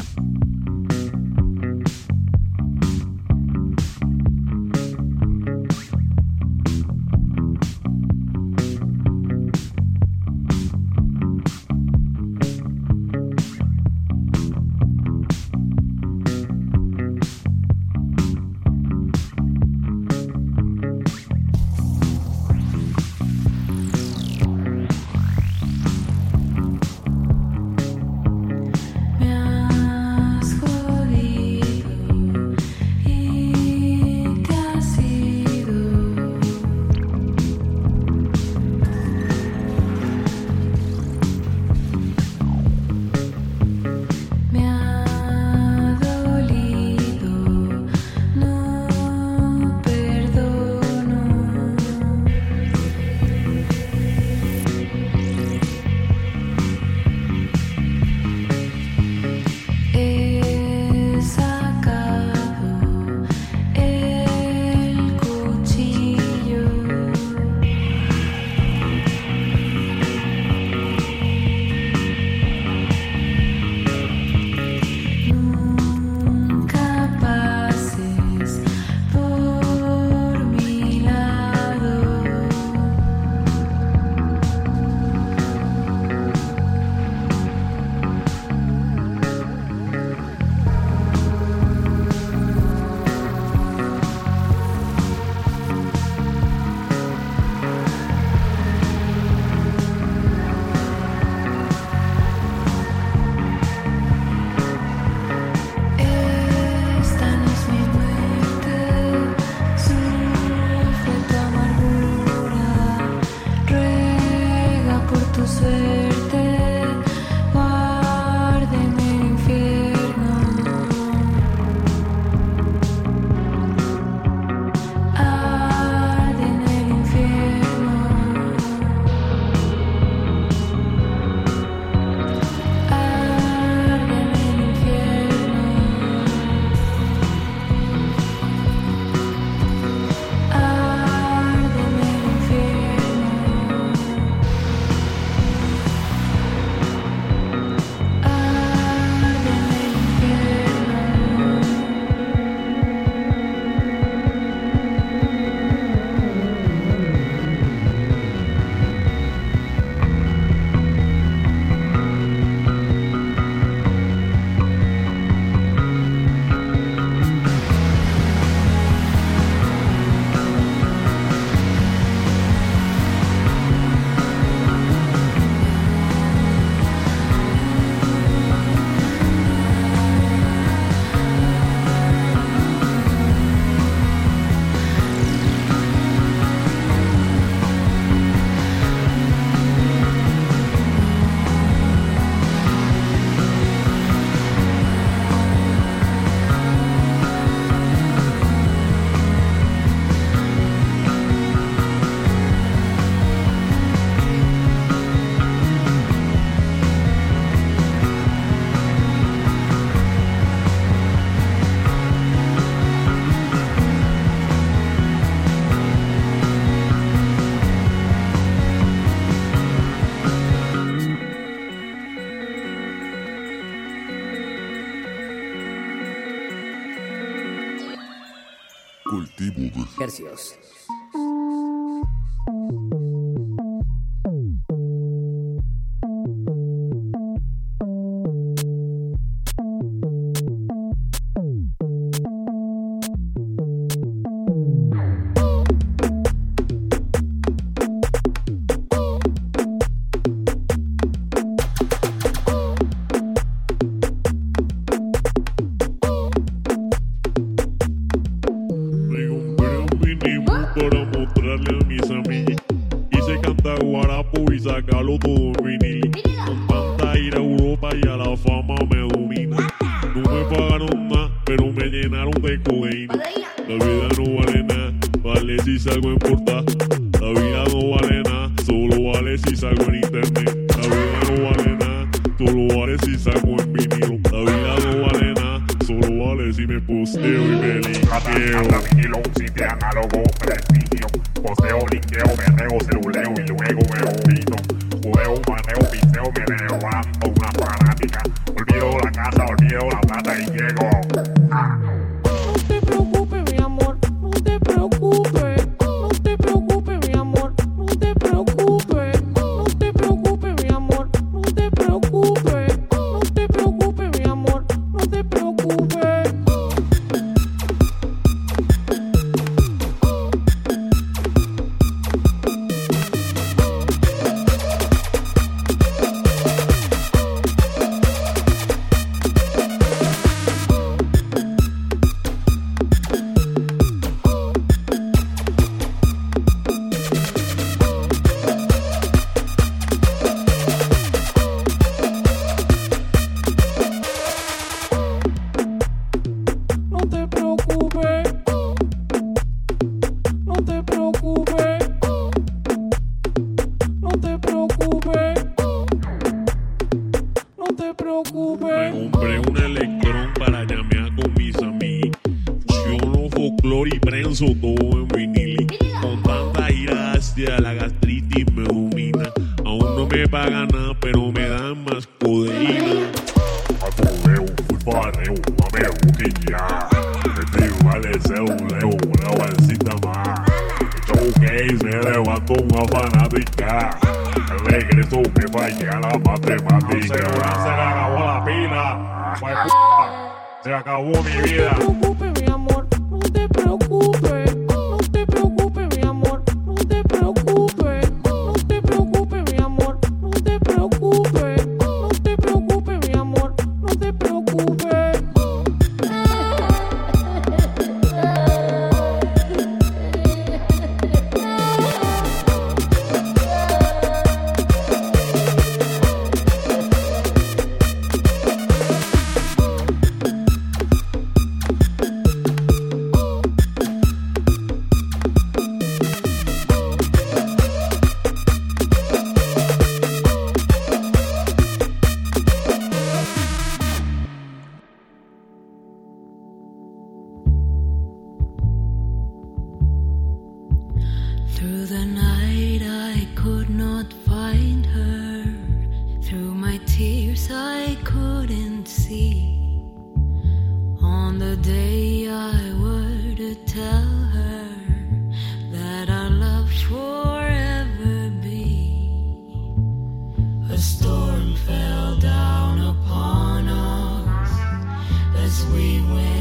we win.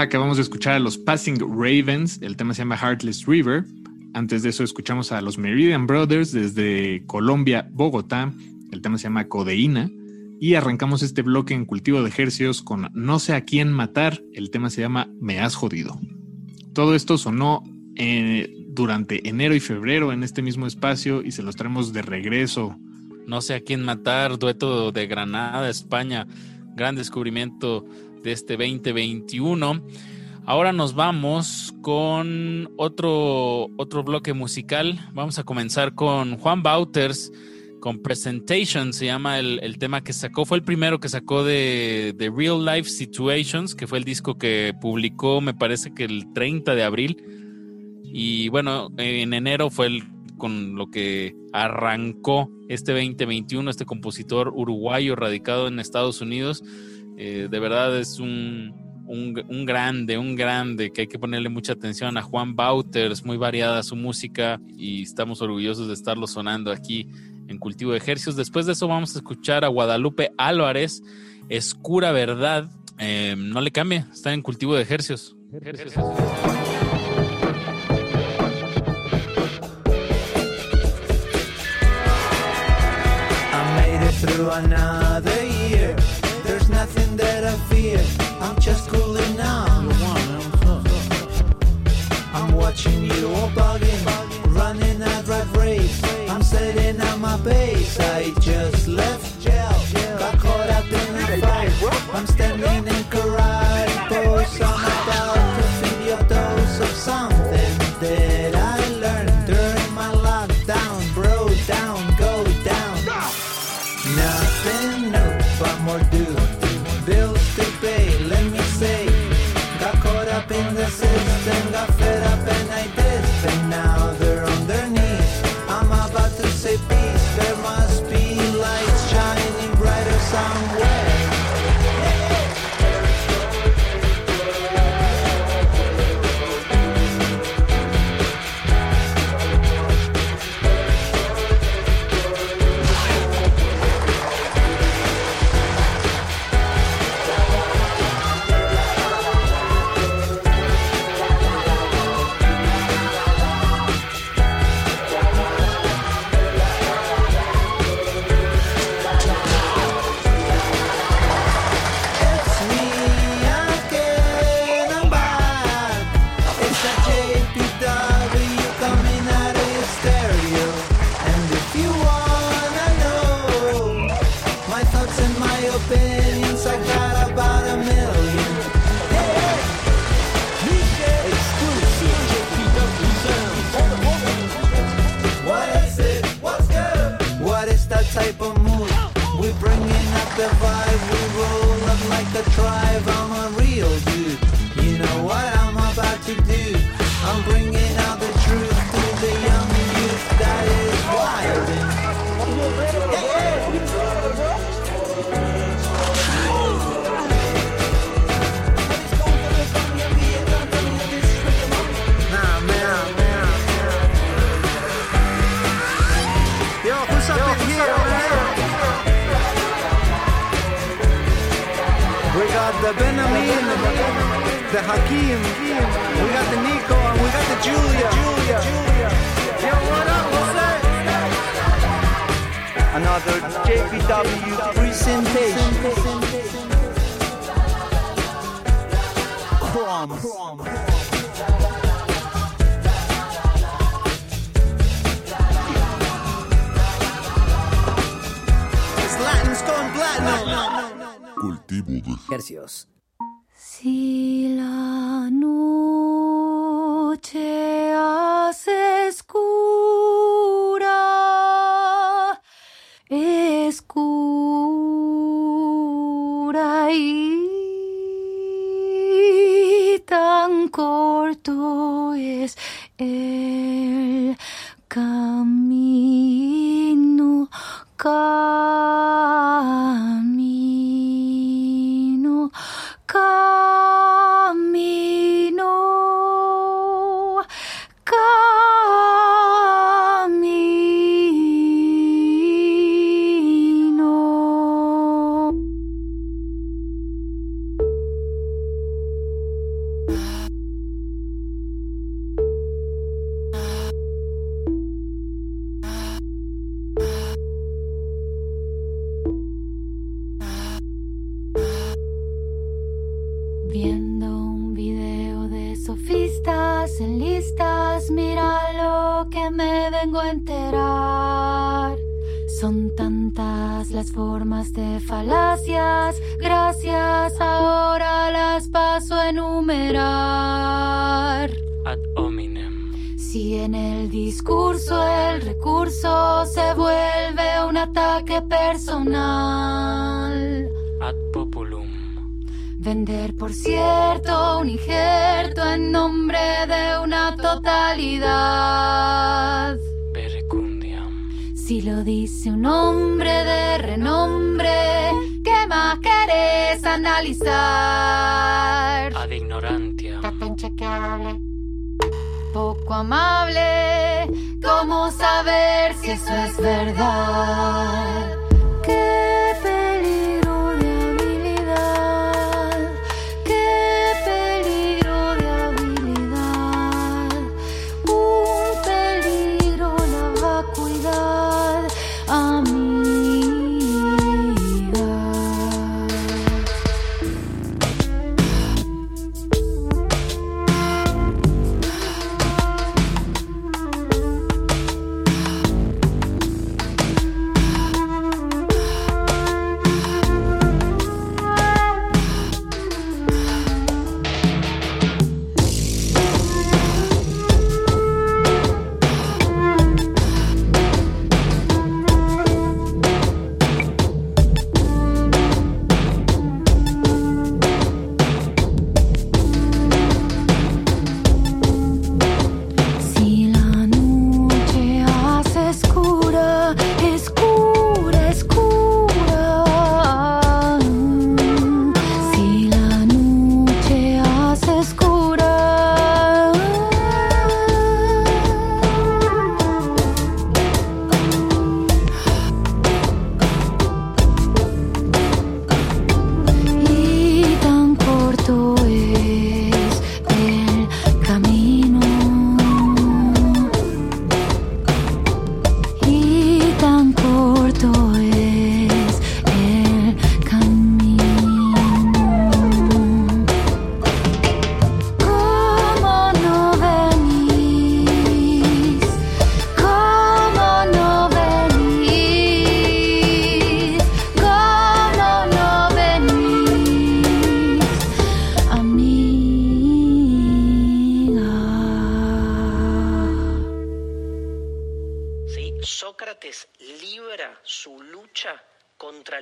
Acabamos de escuchar a los Passing Ravens, el tema se llama Heartless River. Antes de eso escuchamos a los Meridian Brothers desde Colombia, Bogotá, el tema se llama Codeína. Y arrancamos este bloque en cultivo de ejercios con No sé a quién matar, el tema se llama Me has jodido. Todo esto sonó eh, durante enero y febrero en este mismo espacio y se los traemos de regreso. No sé a quién matar, dueto de Granada, España, gran descubrimiento de este 2021. Ahora nos vamos con otro, otro bloque musical. Vamos a comenzar con Juan Bauters, con Presentation, se llama el, el tema que sacó. Fue el primero que sacó de, de, Real Life Situations, que fue el disco que publicó, me parece que el 30 de abril. Y bueno, en enero fue el, con lo que arrancó este 2021, este compositor uruguayo radicado en Estados Unidos. Eh, de verdad es un, un, grande, un grande, que hay que ponerle mucha atención a Juan Bauters, muy variada su música y estamos orgullosos de estarlo sonando aquí en Cultivo de Ejercicios. Después de eso vamos a escuchar a Guadalupe Álvarez, Escura Verdad. Eh, no le cambie, está en Cultivo de Ejercicios. Fear. I'm just cooling down. I'm watching you all bugging, running a drive race. I'm setting up my base. I just left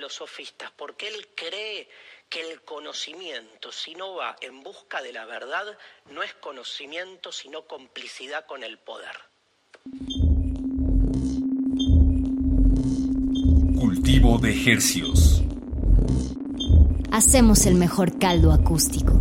los sofistas, porque él cree que el conocimiento, si no va en busca de la verdad, no es conocimiento, sino complicidad con el poder. Cultivo de ejercios. Hacemos el mejor caldo acústico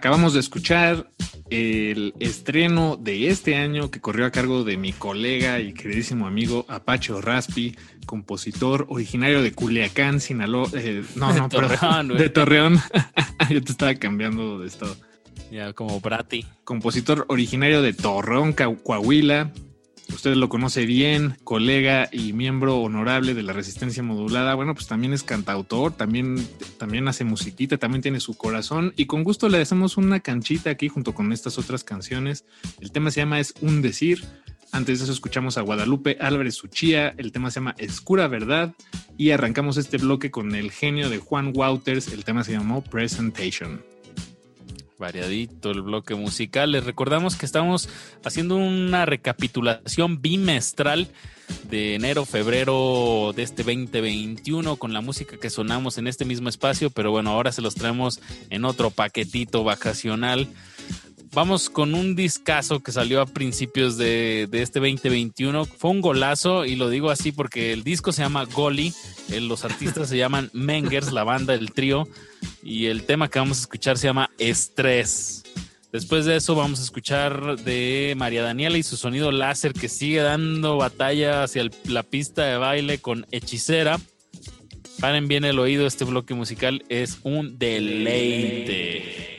acabamos de escuchar el estreno de este año que corrió a cargo de mi colega y queridísimo amigo Apache Raspi, compositor originario de Culiacán, Sinaloa. eh, no, De no, perdón, Torreón, de Torreón. Yo te estaba cambiando de estado. Ya como Brati. Compositor originario de Torreón, Coahuila. Usted lo conoce bien, colega y miembro honorable de la Resistencia Modulada. Bueno, pues también es cantautor, también, también hace musiquita, también tiene su corazón y con gusto le hacemos una canchita aquí junto con estas otras canciones. El tema se llama Es un decir. Antes de eso escuchamos a Guadalupe Álvarez Suchía, el tema se llama Escura Verdad y arrancamos este bloque con el genio de Juan Wouters, el tema se llamó Presentation. Variadito el bloque musical. Les recordamos que estamos haciendo una recapitulación bimestral de enero, febrero de este 2021 con la música que sonamos en este mismo espacio, pero bueno, ahora se los traemos en otro paquetito vacacional. Vamos con un discazo que salió a principios de, de este 2021. Fue un golazo y lo digo así porque el disco se llama Goli, los artistas se llaman Mengers, la banda, el trío, y el tema que vamos a escuchar se llama Estrés. Después de eso vamos a escuchar de María Daniela y su sonido láser que sigue dando batalla hacia el- la pista de baile con Hechicera. Paren bien el oído, este bloque musical es un deleite.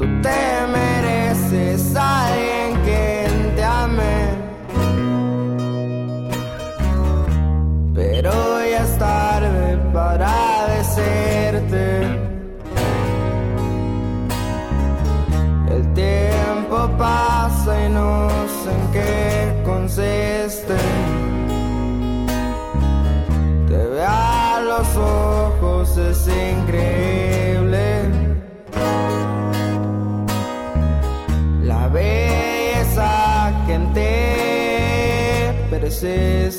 Tú ti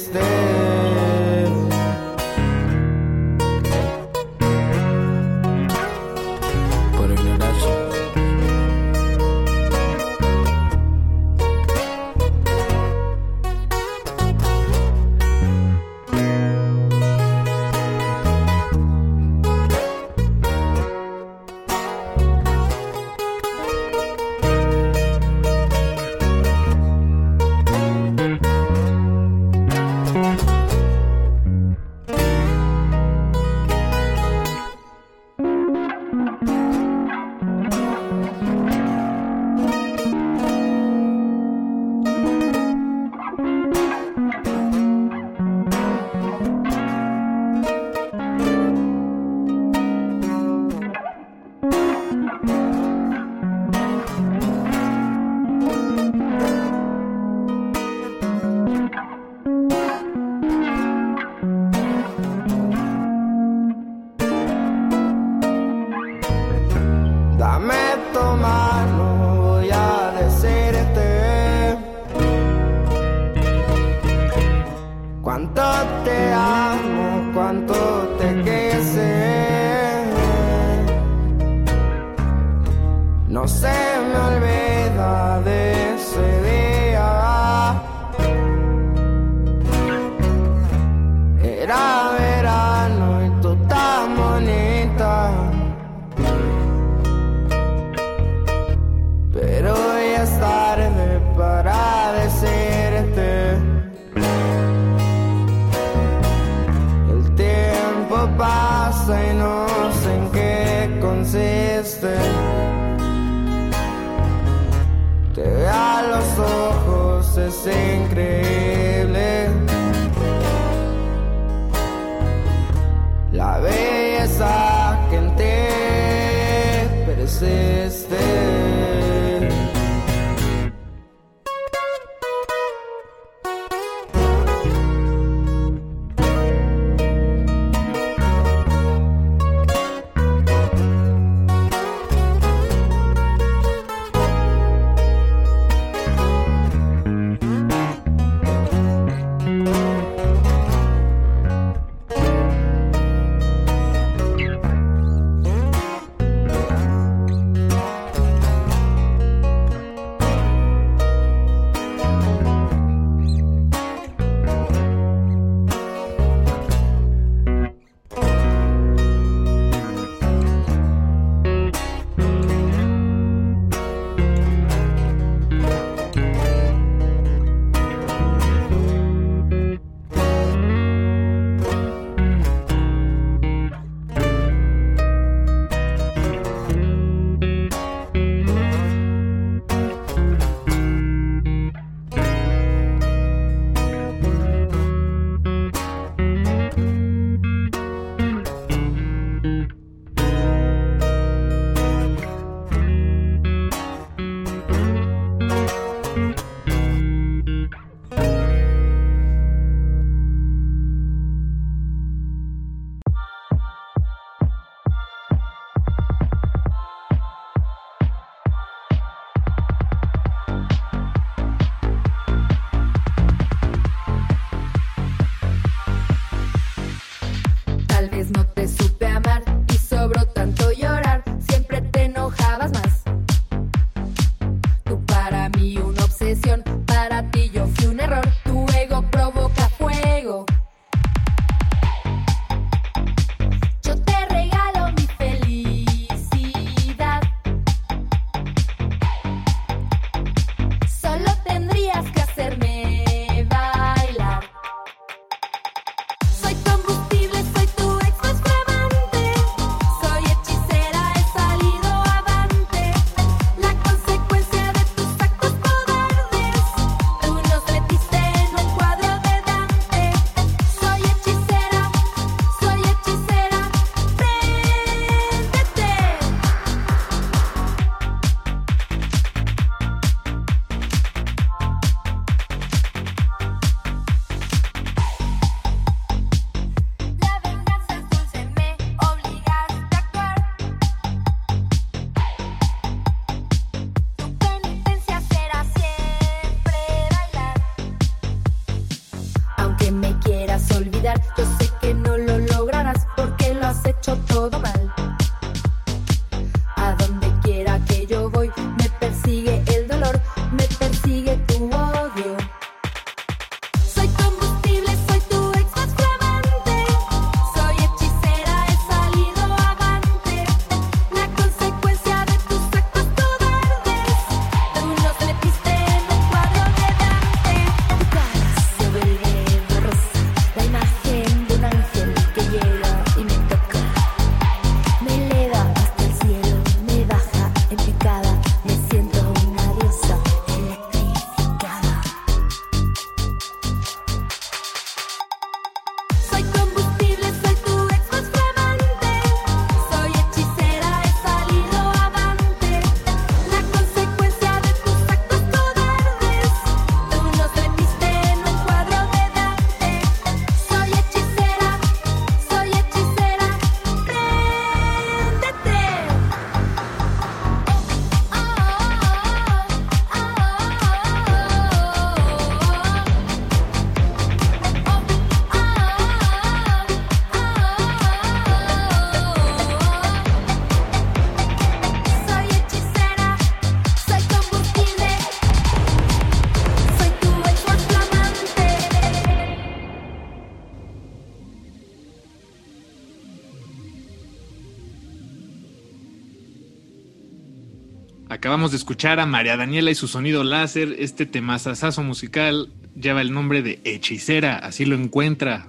De escuchar a María Daniela y su sonido láser. Este temazazazo musical lleva el nombre de Hechicera, así lo encuentra.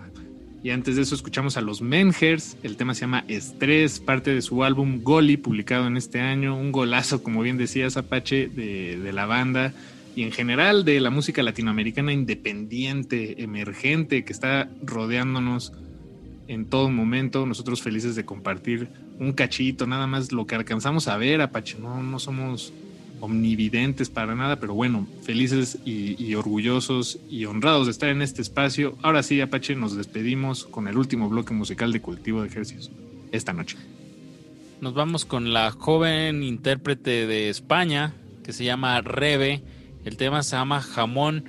Y antes de eso escuchamos a los Menhers. El tema se llama Estrés, parte de su álbum Goli, publicado en este año. Un golazo, como bien decías, Apache, de, de la banda y en general de la música latinoamericana independiente, emergente, que está rodeándonos en todo momento. Nosotros felices de compartir un cachito, nada más lo que alcanzamos a ver, Apache. No, no somos omnividentes para nada, pero bueno, felices y, y orgullosos y honrados de estar en este espacio. Ahora sí, Apache, nos despedimos con el último bloque musical de Cultivo de Ejercicios esta noche. Nos vamos con la joven intérprete de España que se llama Rebe. El tema se llama Jamón.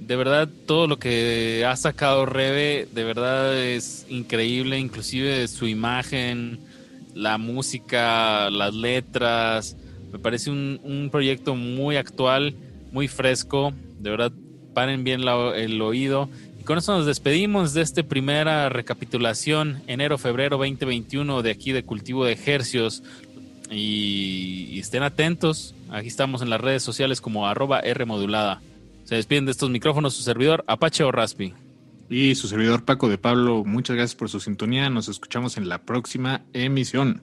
De verdad, todo lo que ha sacado Rebe, de verdad es increíble, inclusive su imagen, la música, las letras. Me parece un, un proyecto muy actual, muy fresco. De verdad, paren bien el oído. Y con eso nos despedimos de esta primera recapitulación, enero-febrero 2021, de aquí de Cultivo de Ejercios. Y, estén atentos. Aquí estamos en las redes sociales como arroba R modulada. Se despiden de estos micrófonos su servidor Apache o Raspi. Y su servidor Paco de Pablo, muchas gracias por su sintonía. Nos escuchamos en la próxima emisión.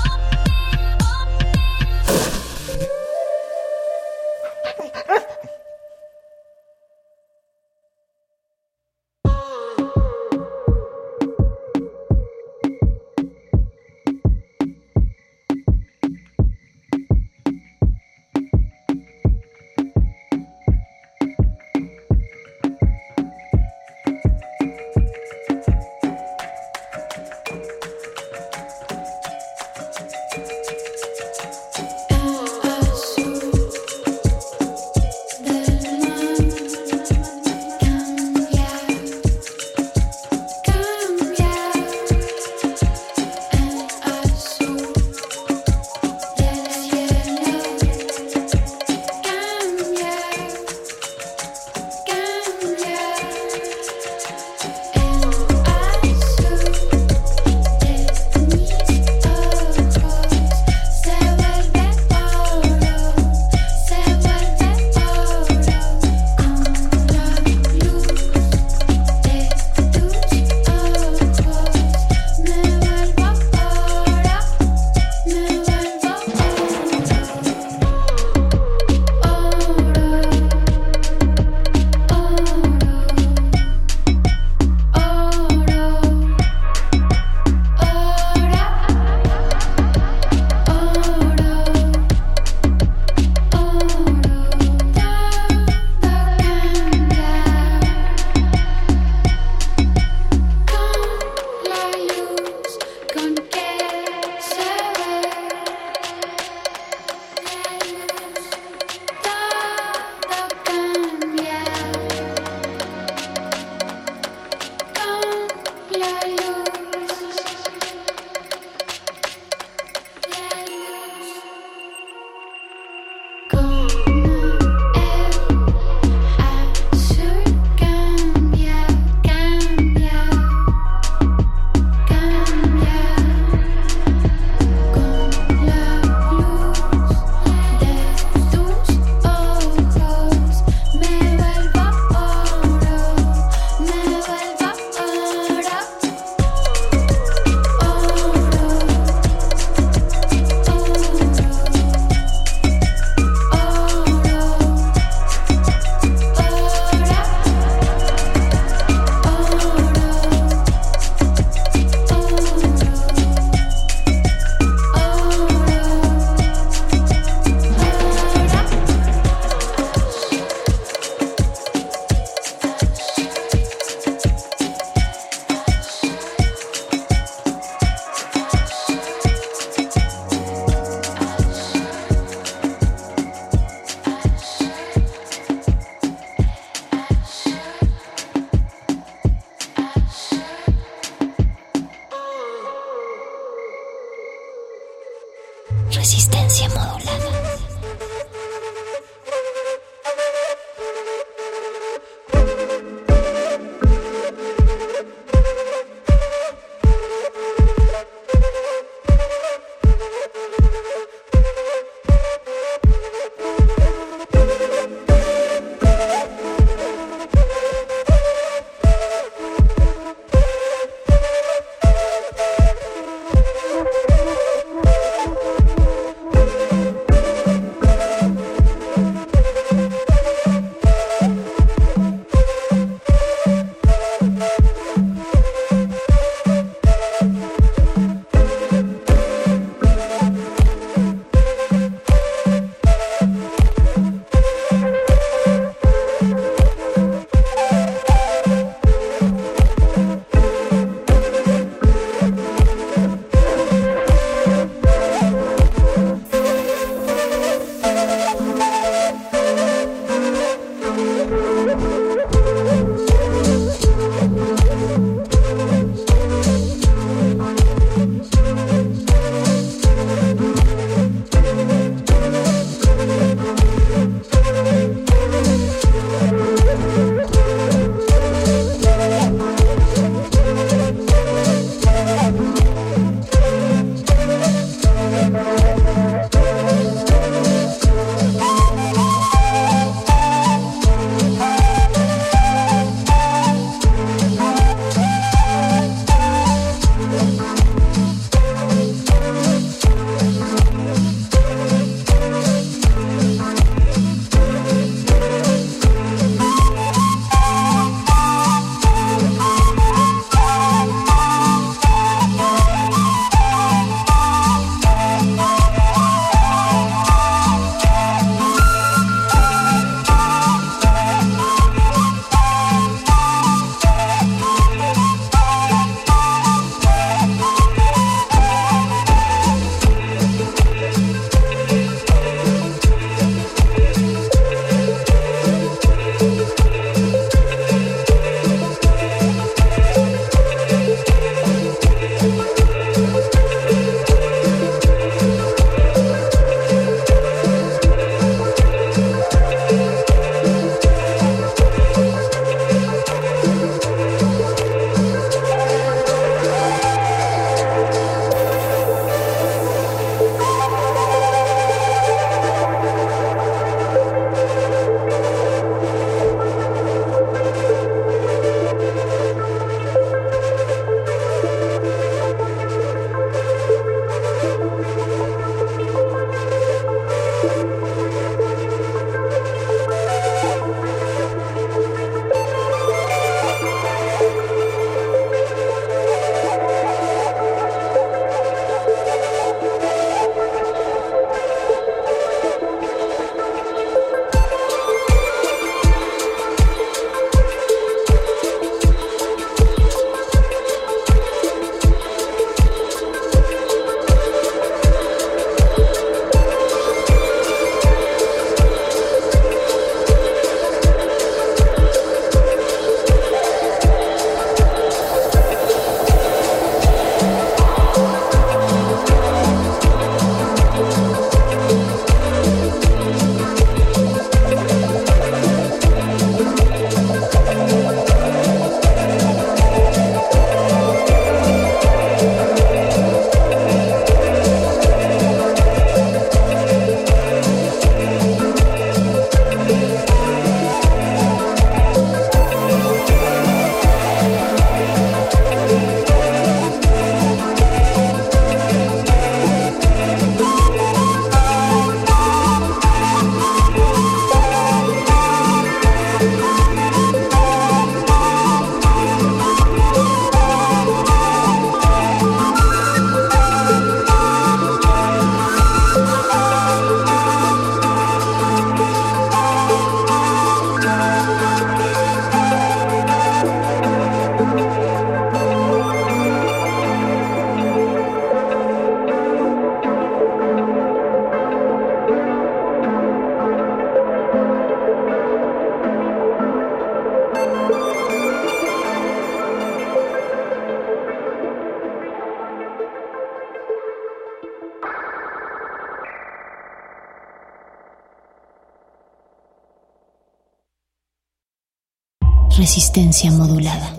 Resistencia modulada.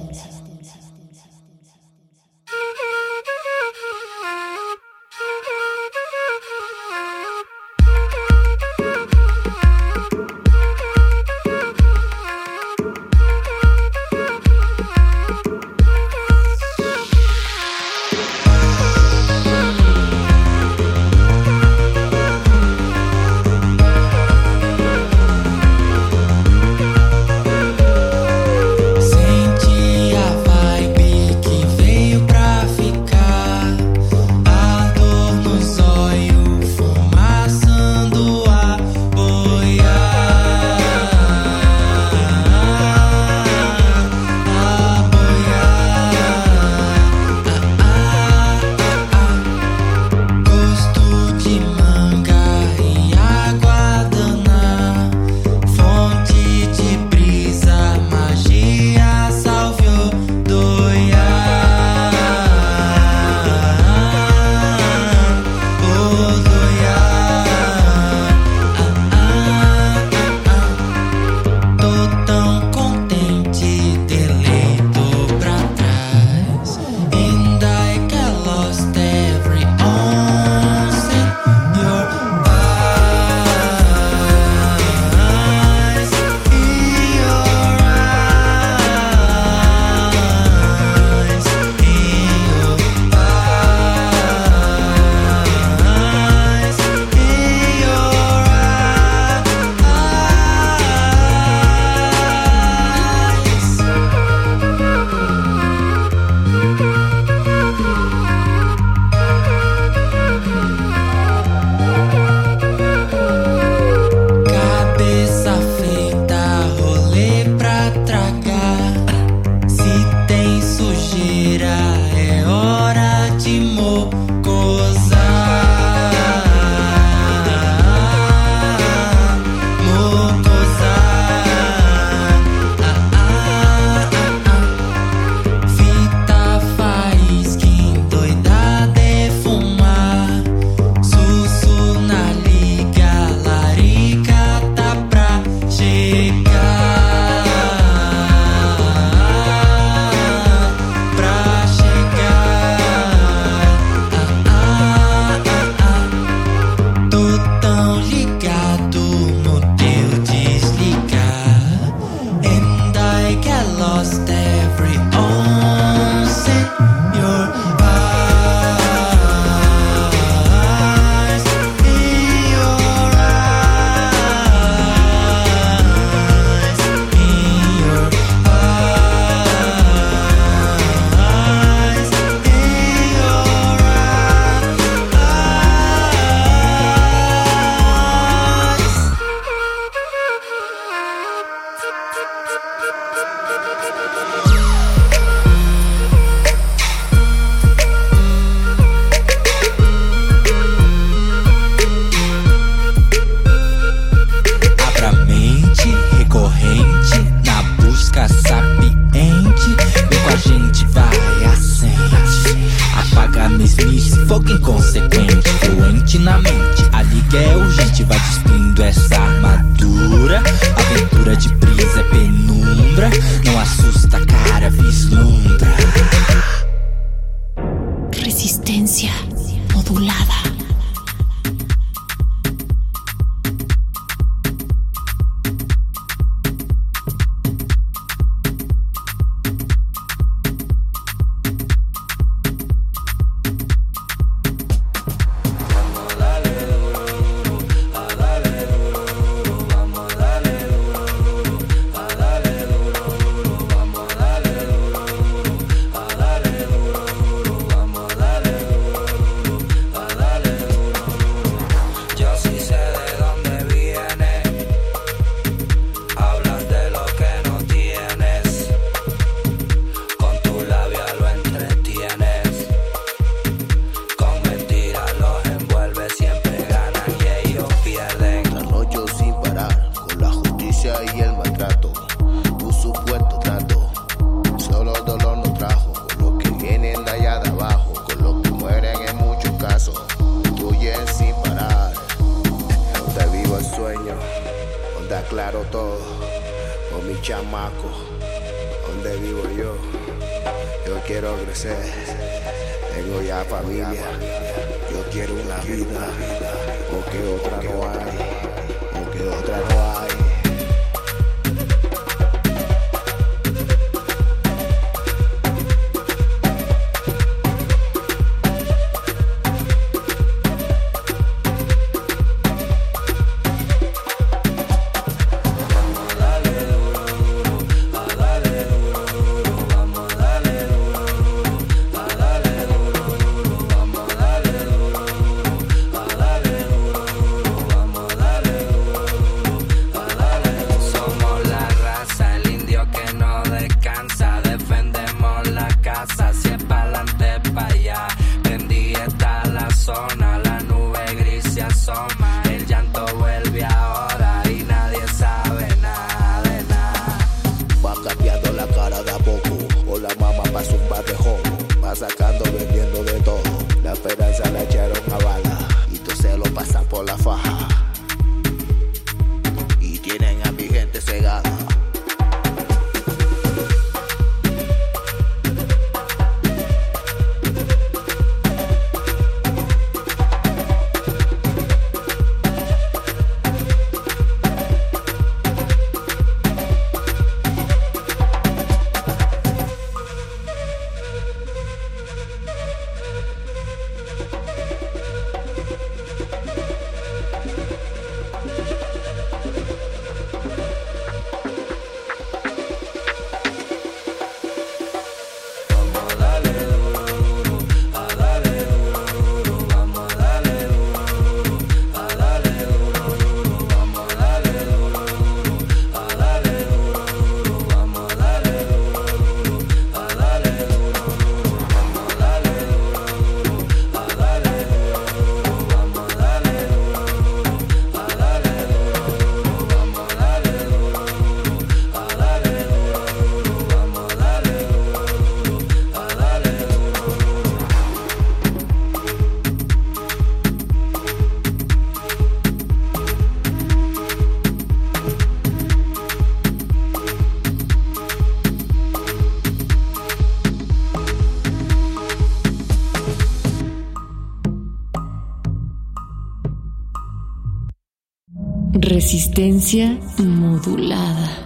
Resistencia modulada.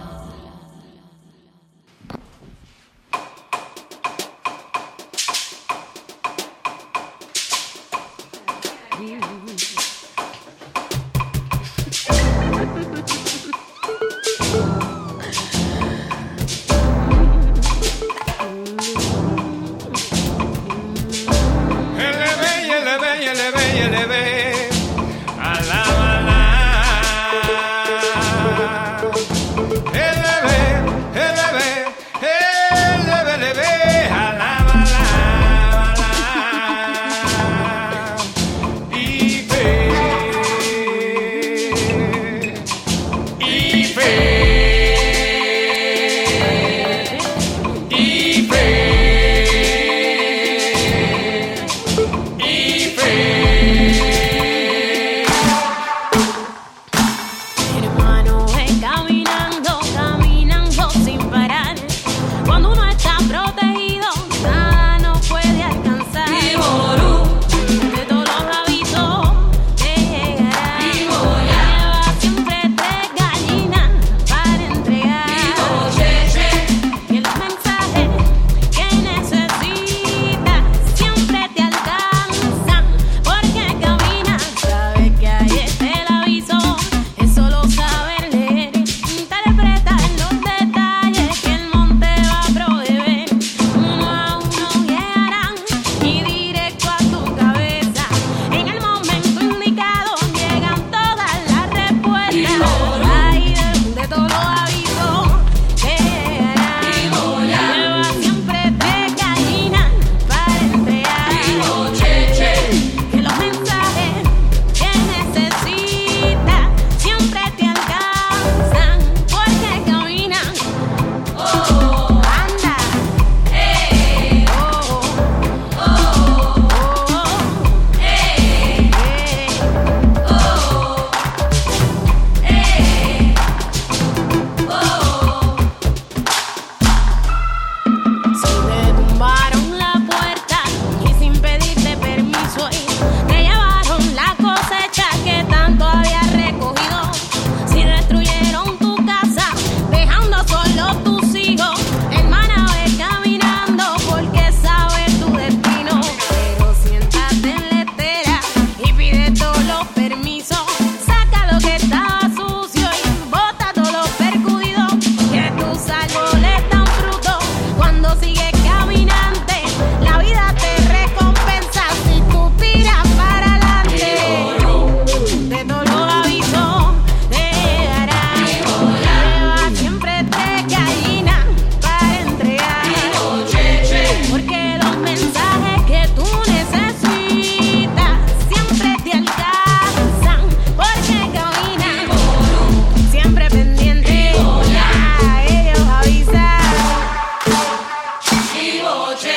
Lord.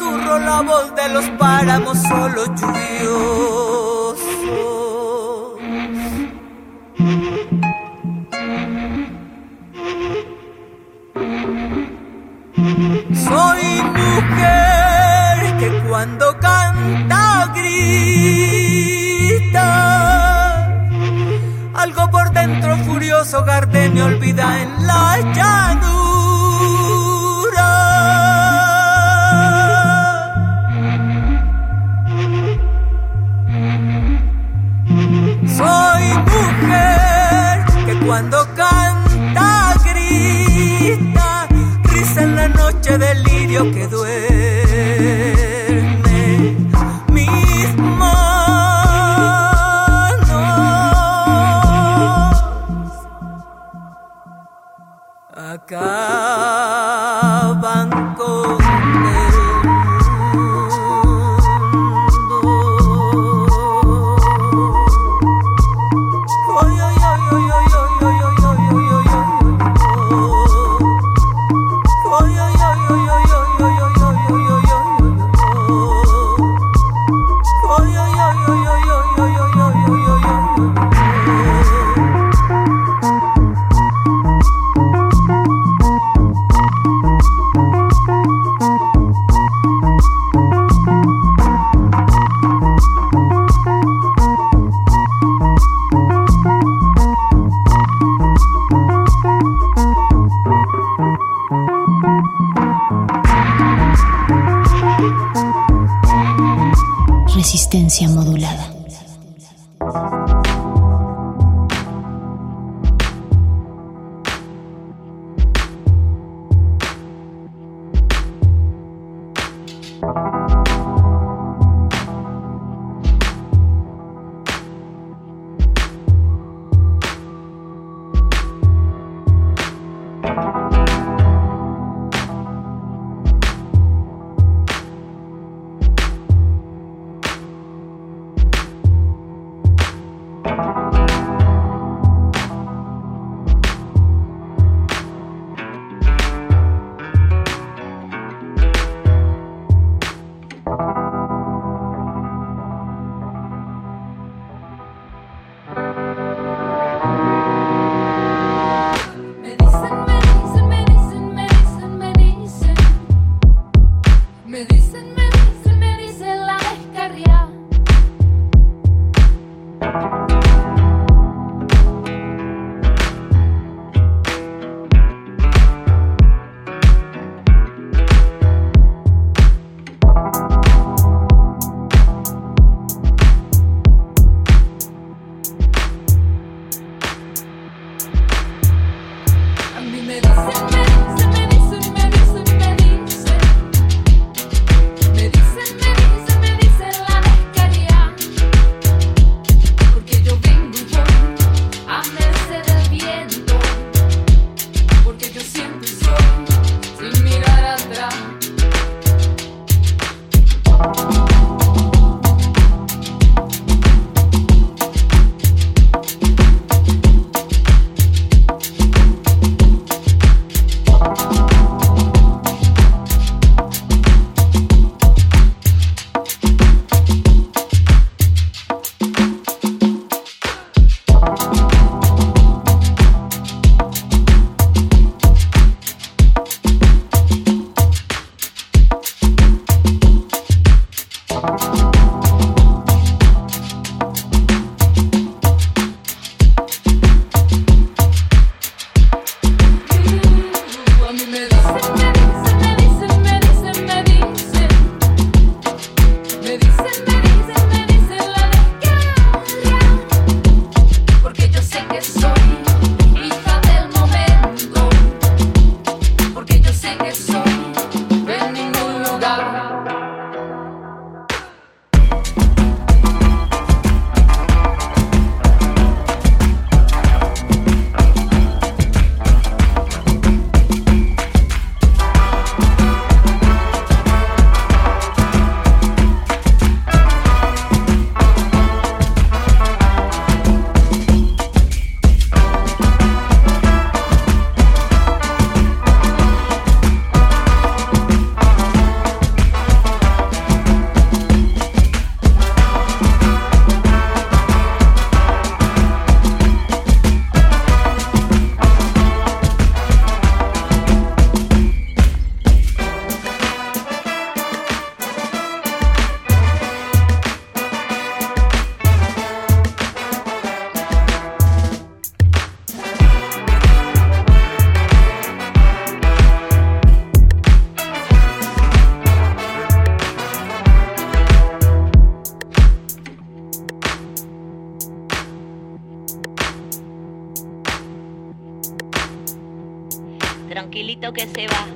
Susurro, la voz de los páramos solo lluviosos. Soy mujer que cuando canta grita. Algo por dentro furioso gardenia olvida en la llanura. Que se va.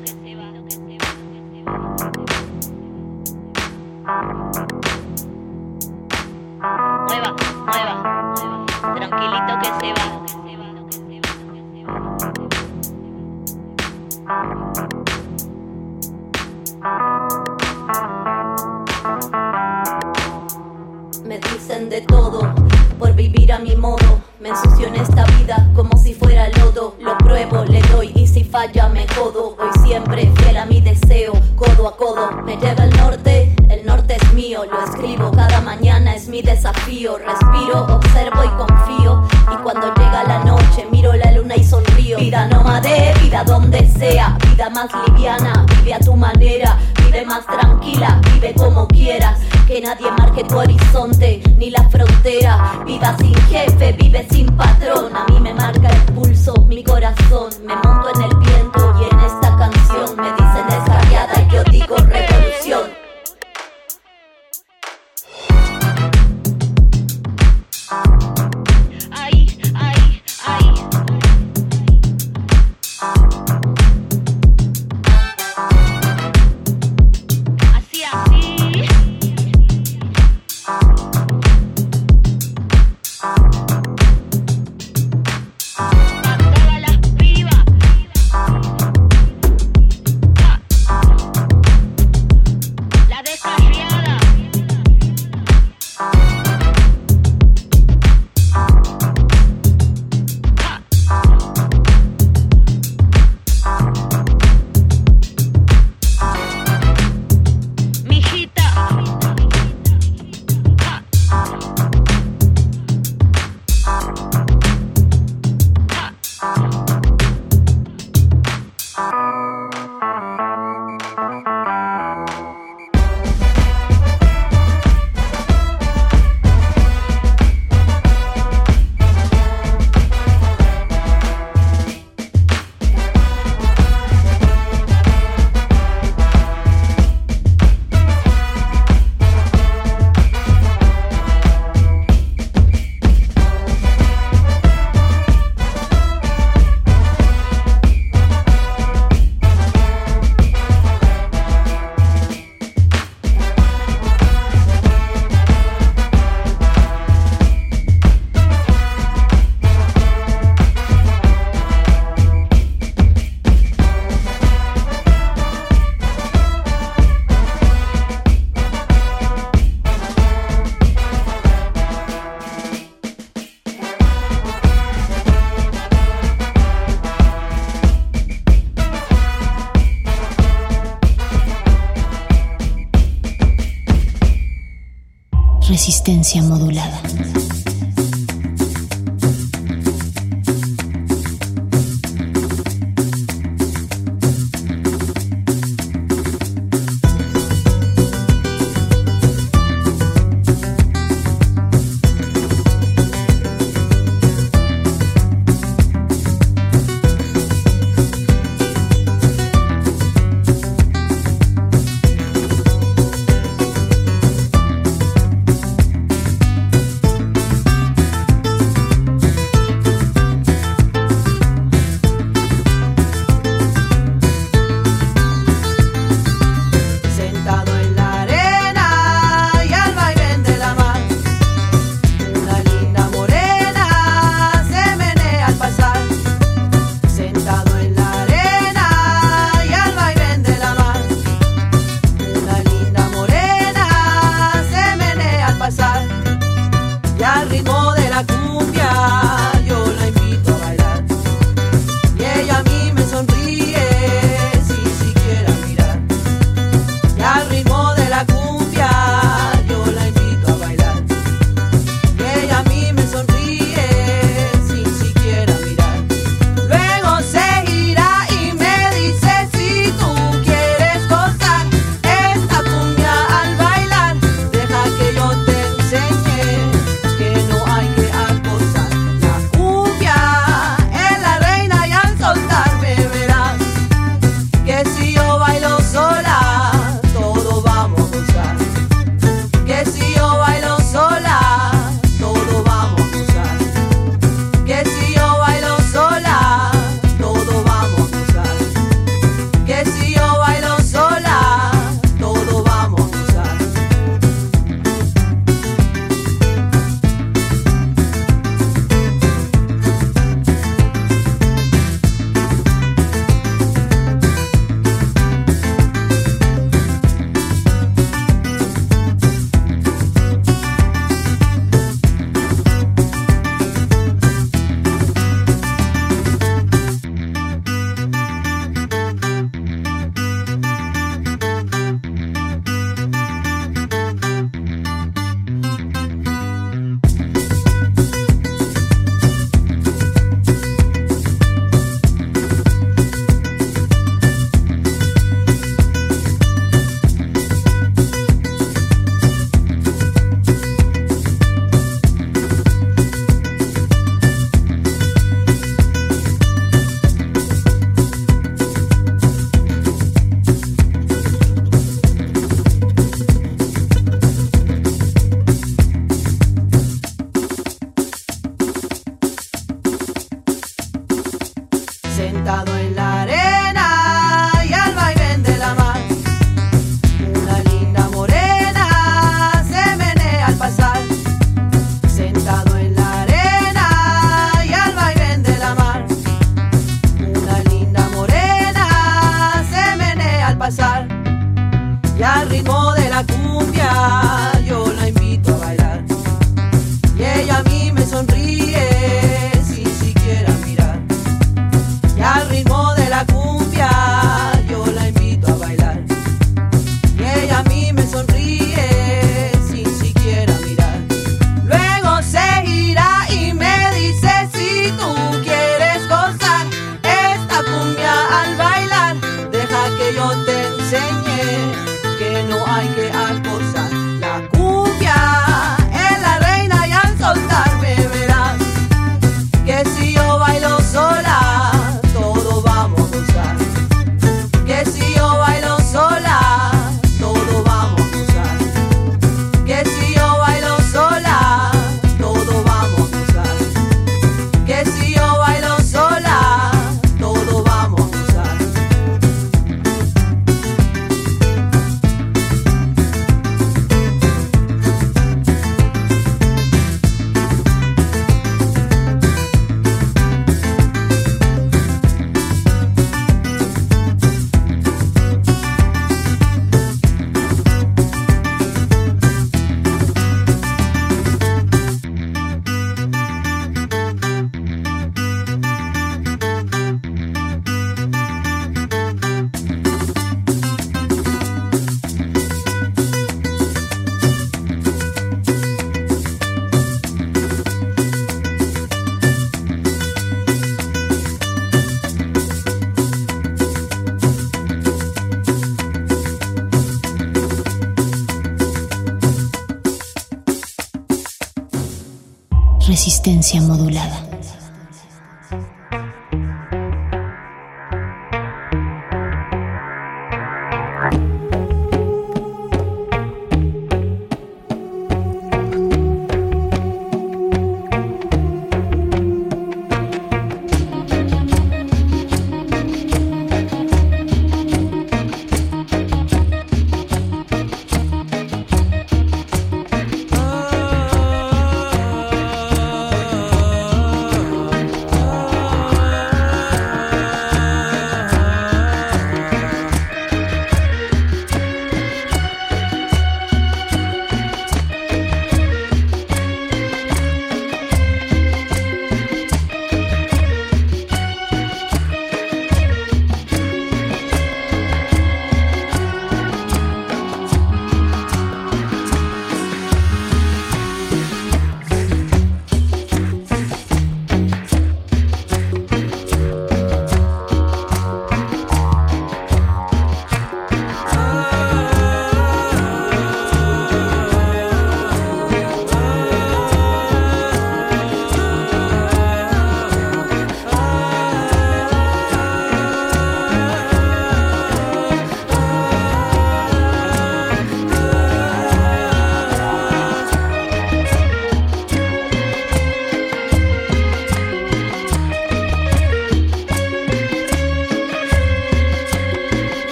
Modulada.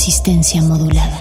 Resistencia modulada.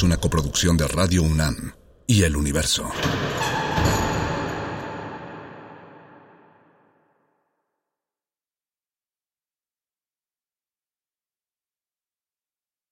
Es una coproducción de Radio UNAM y El Universo.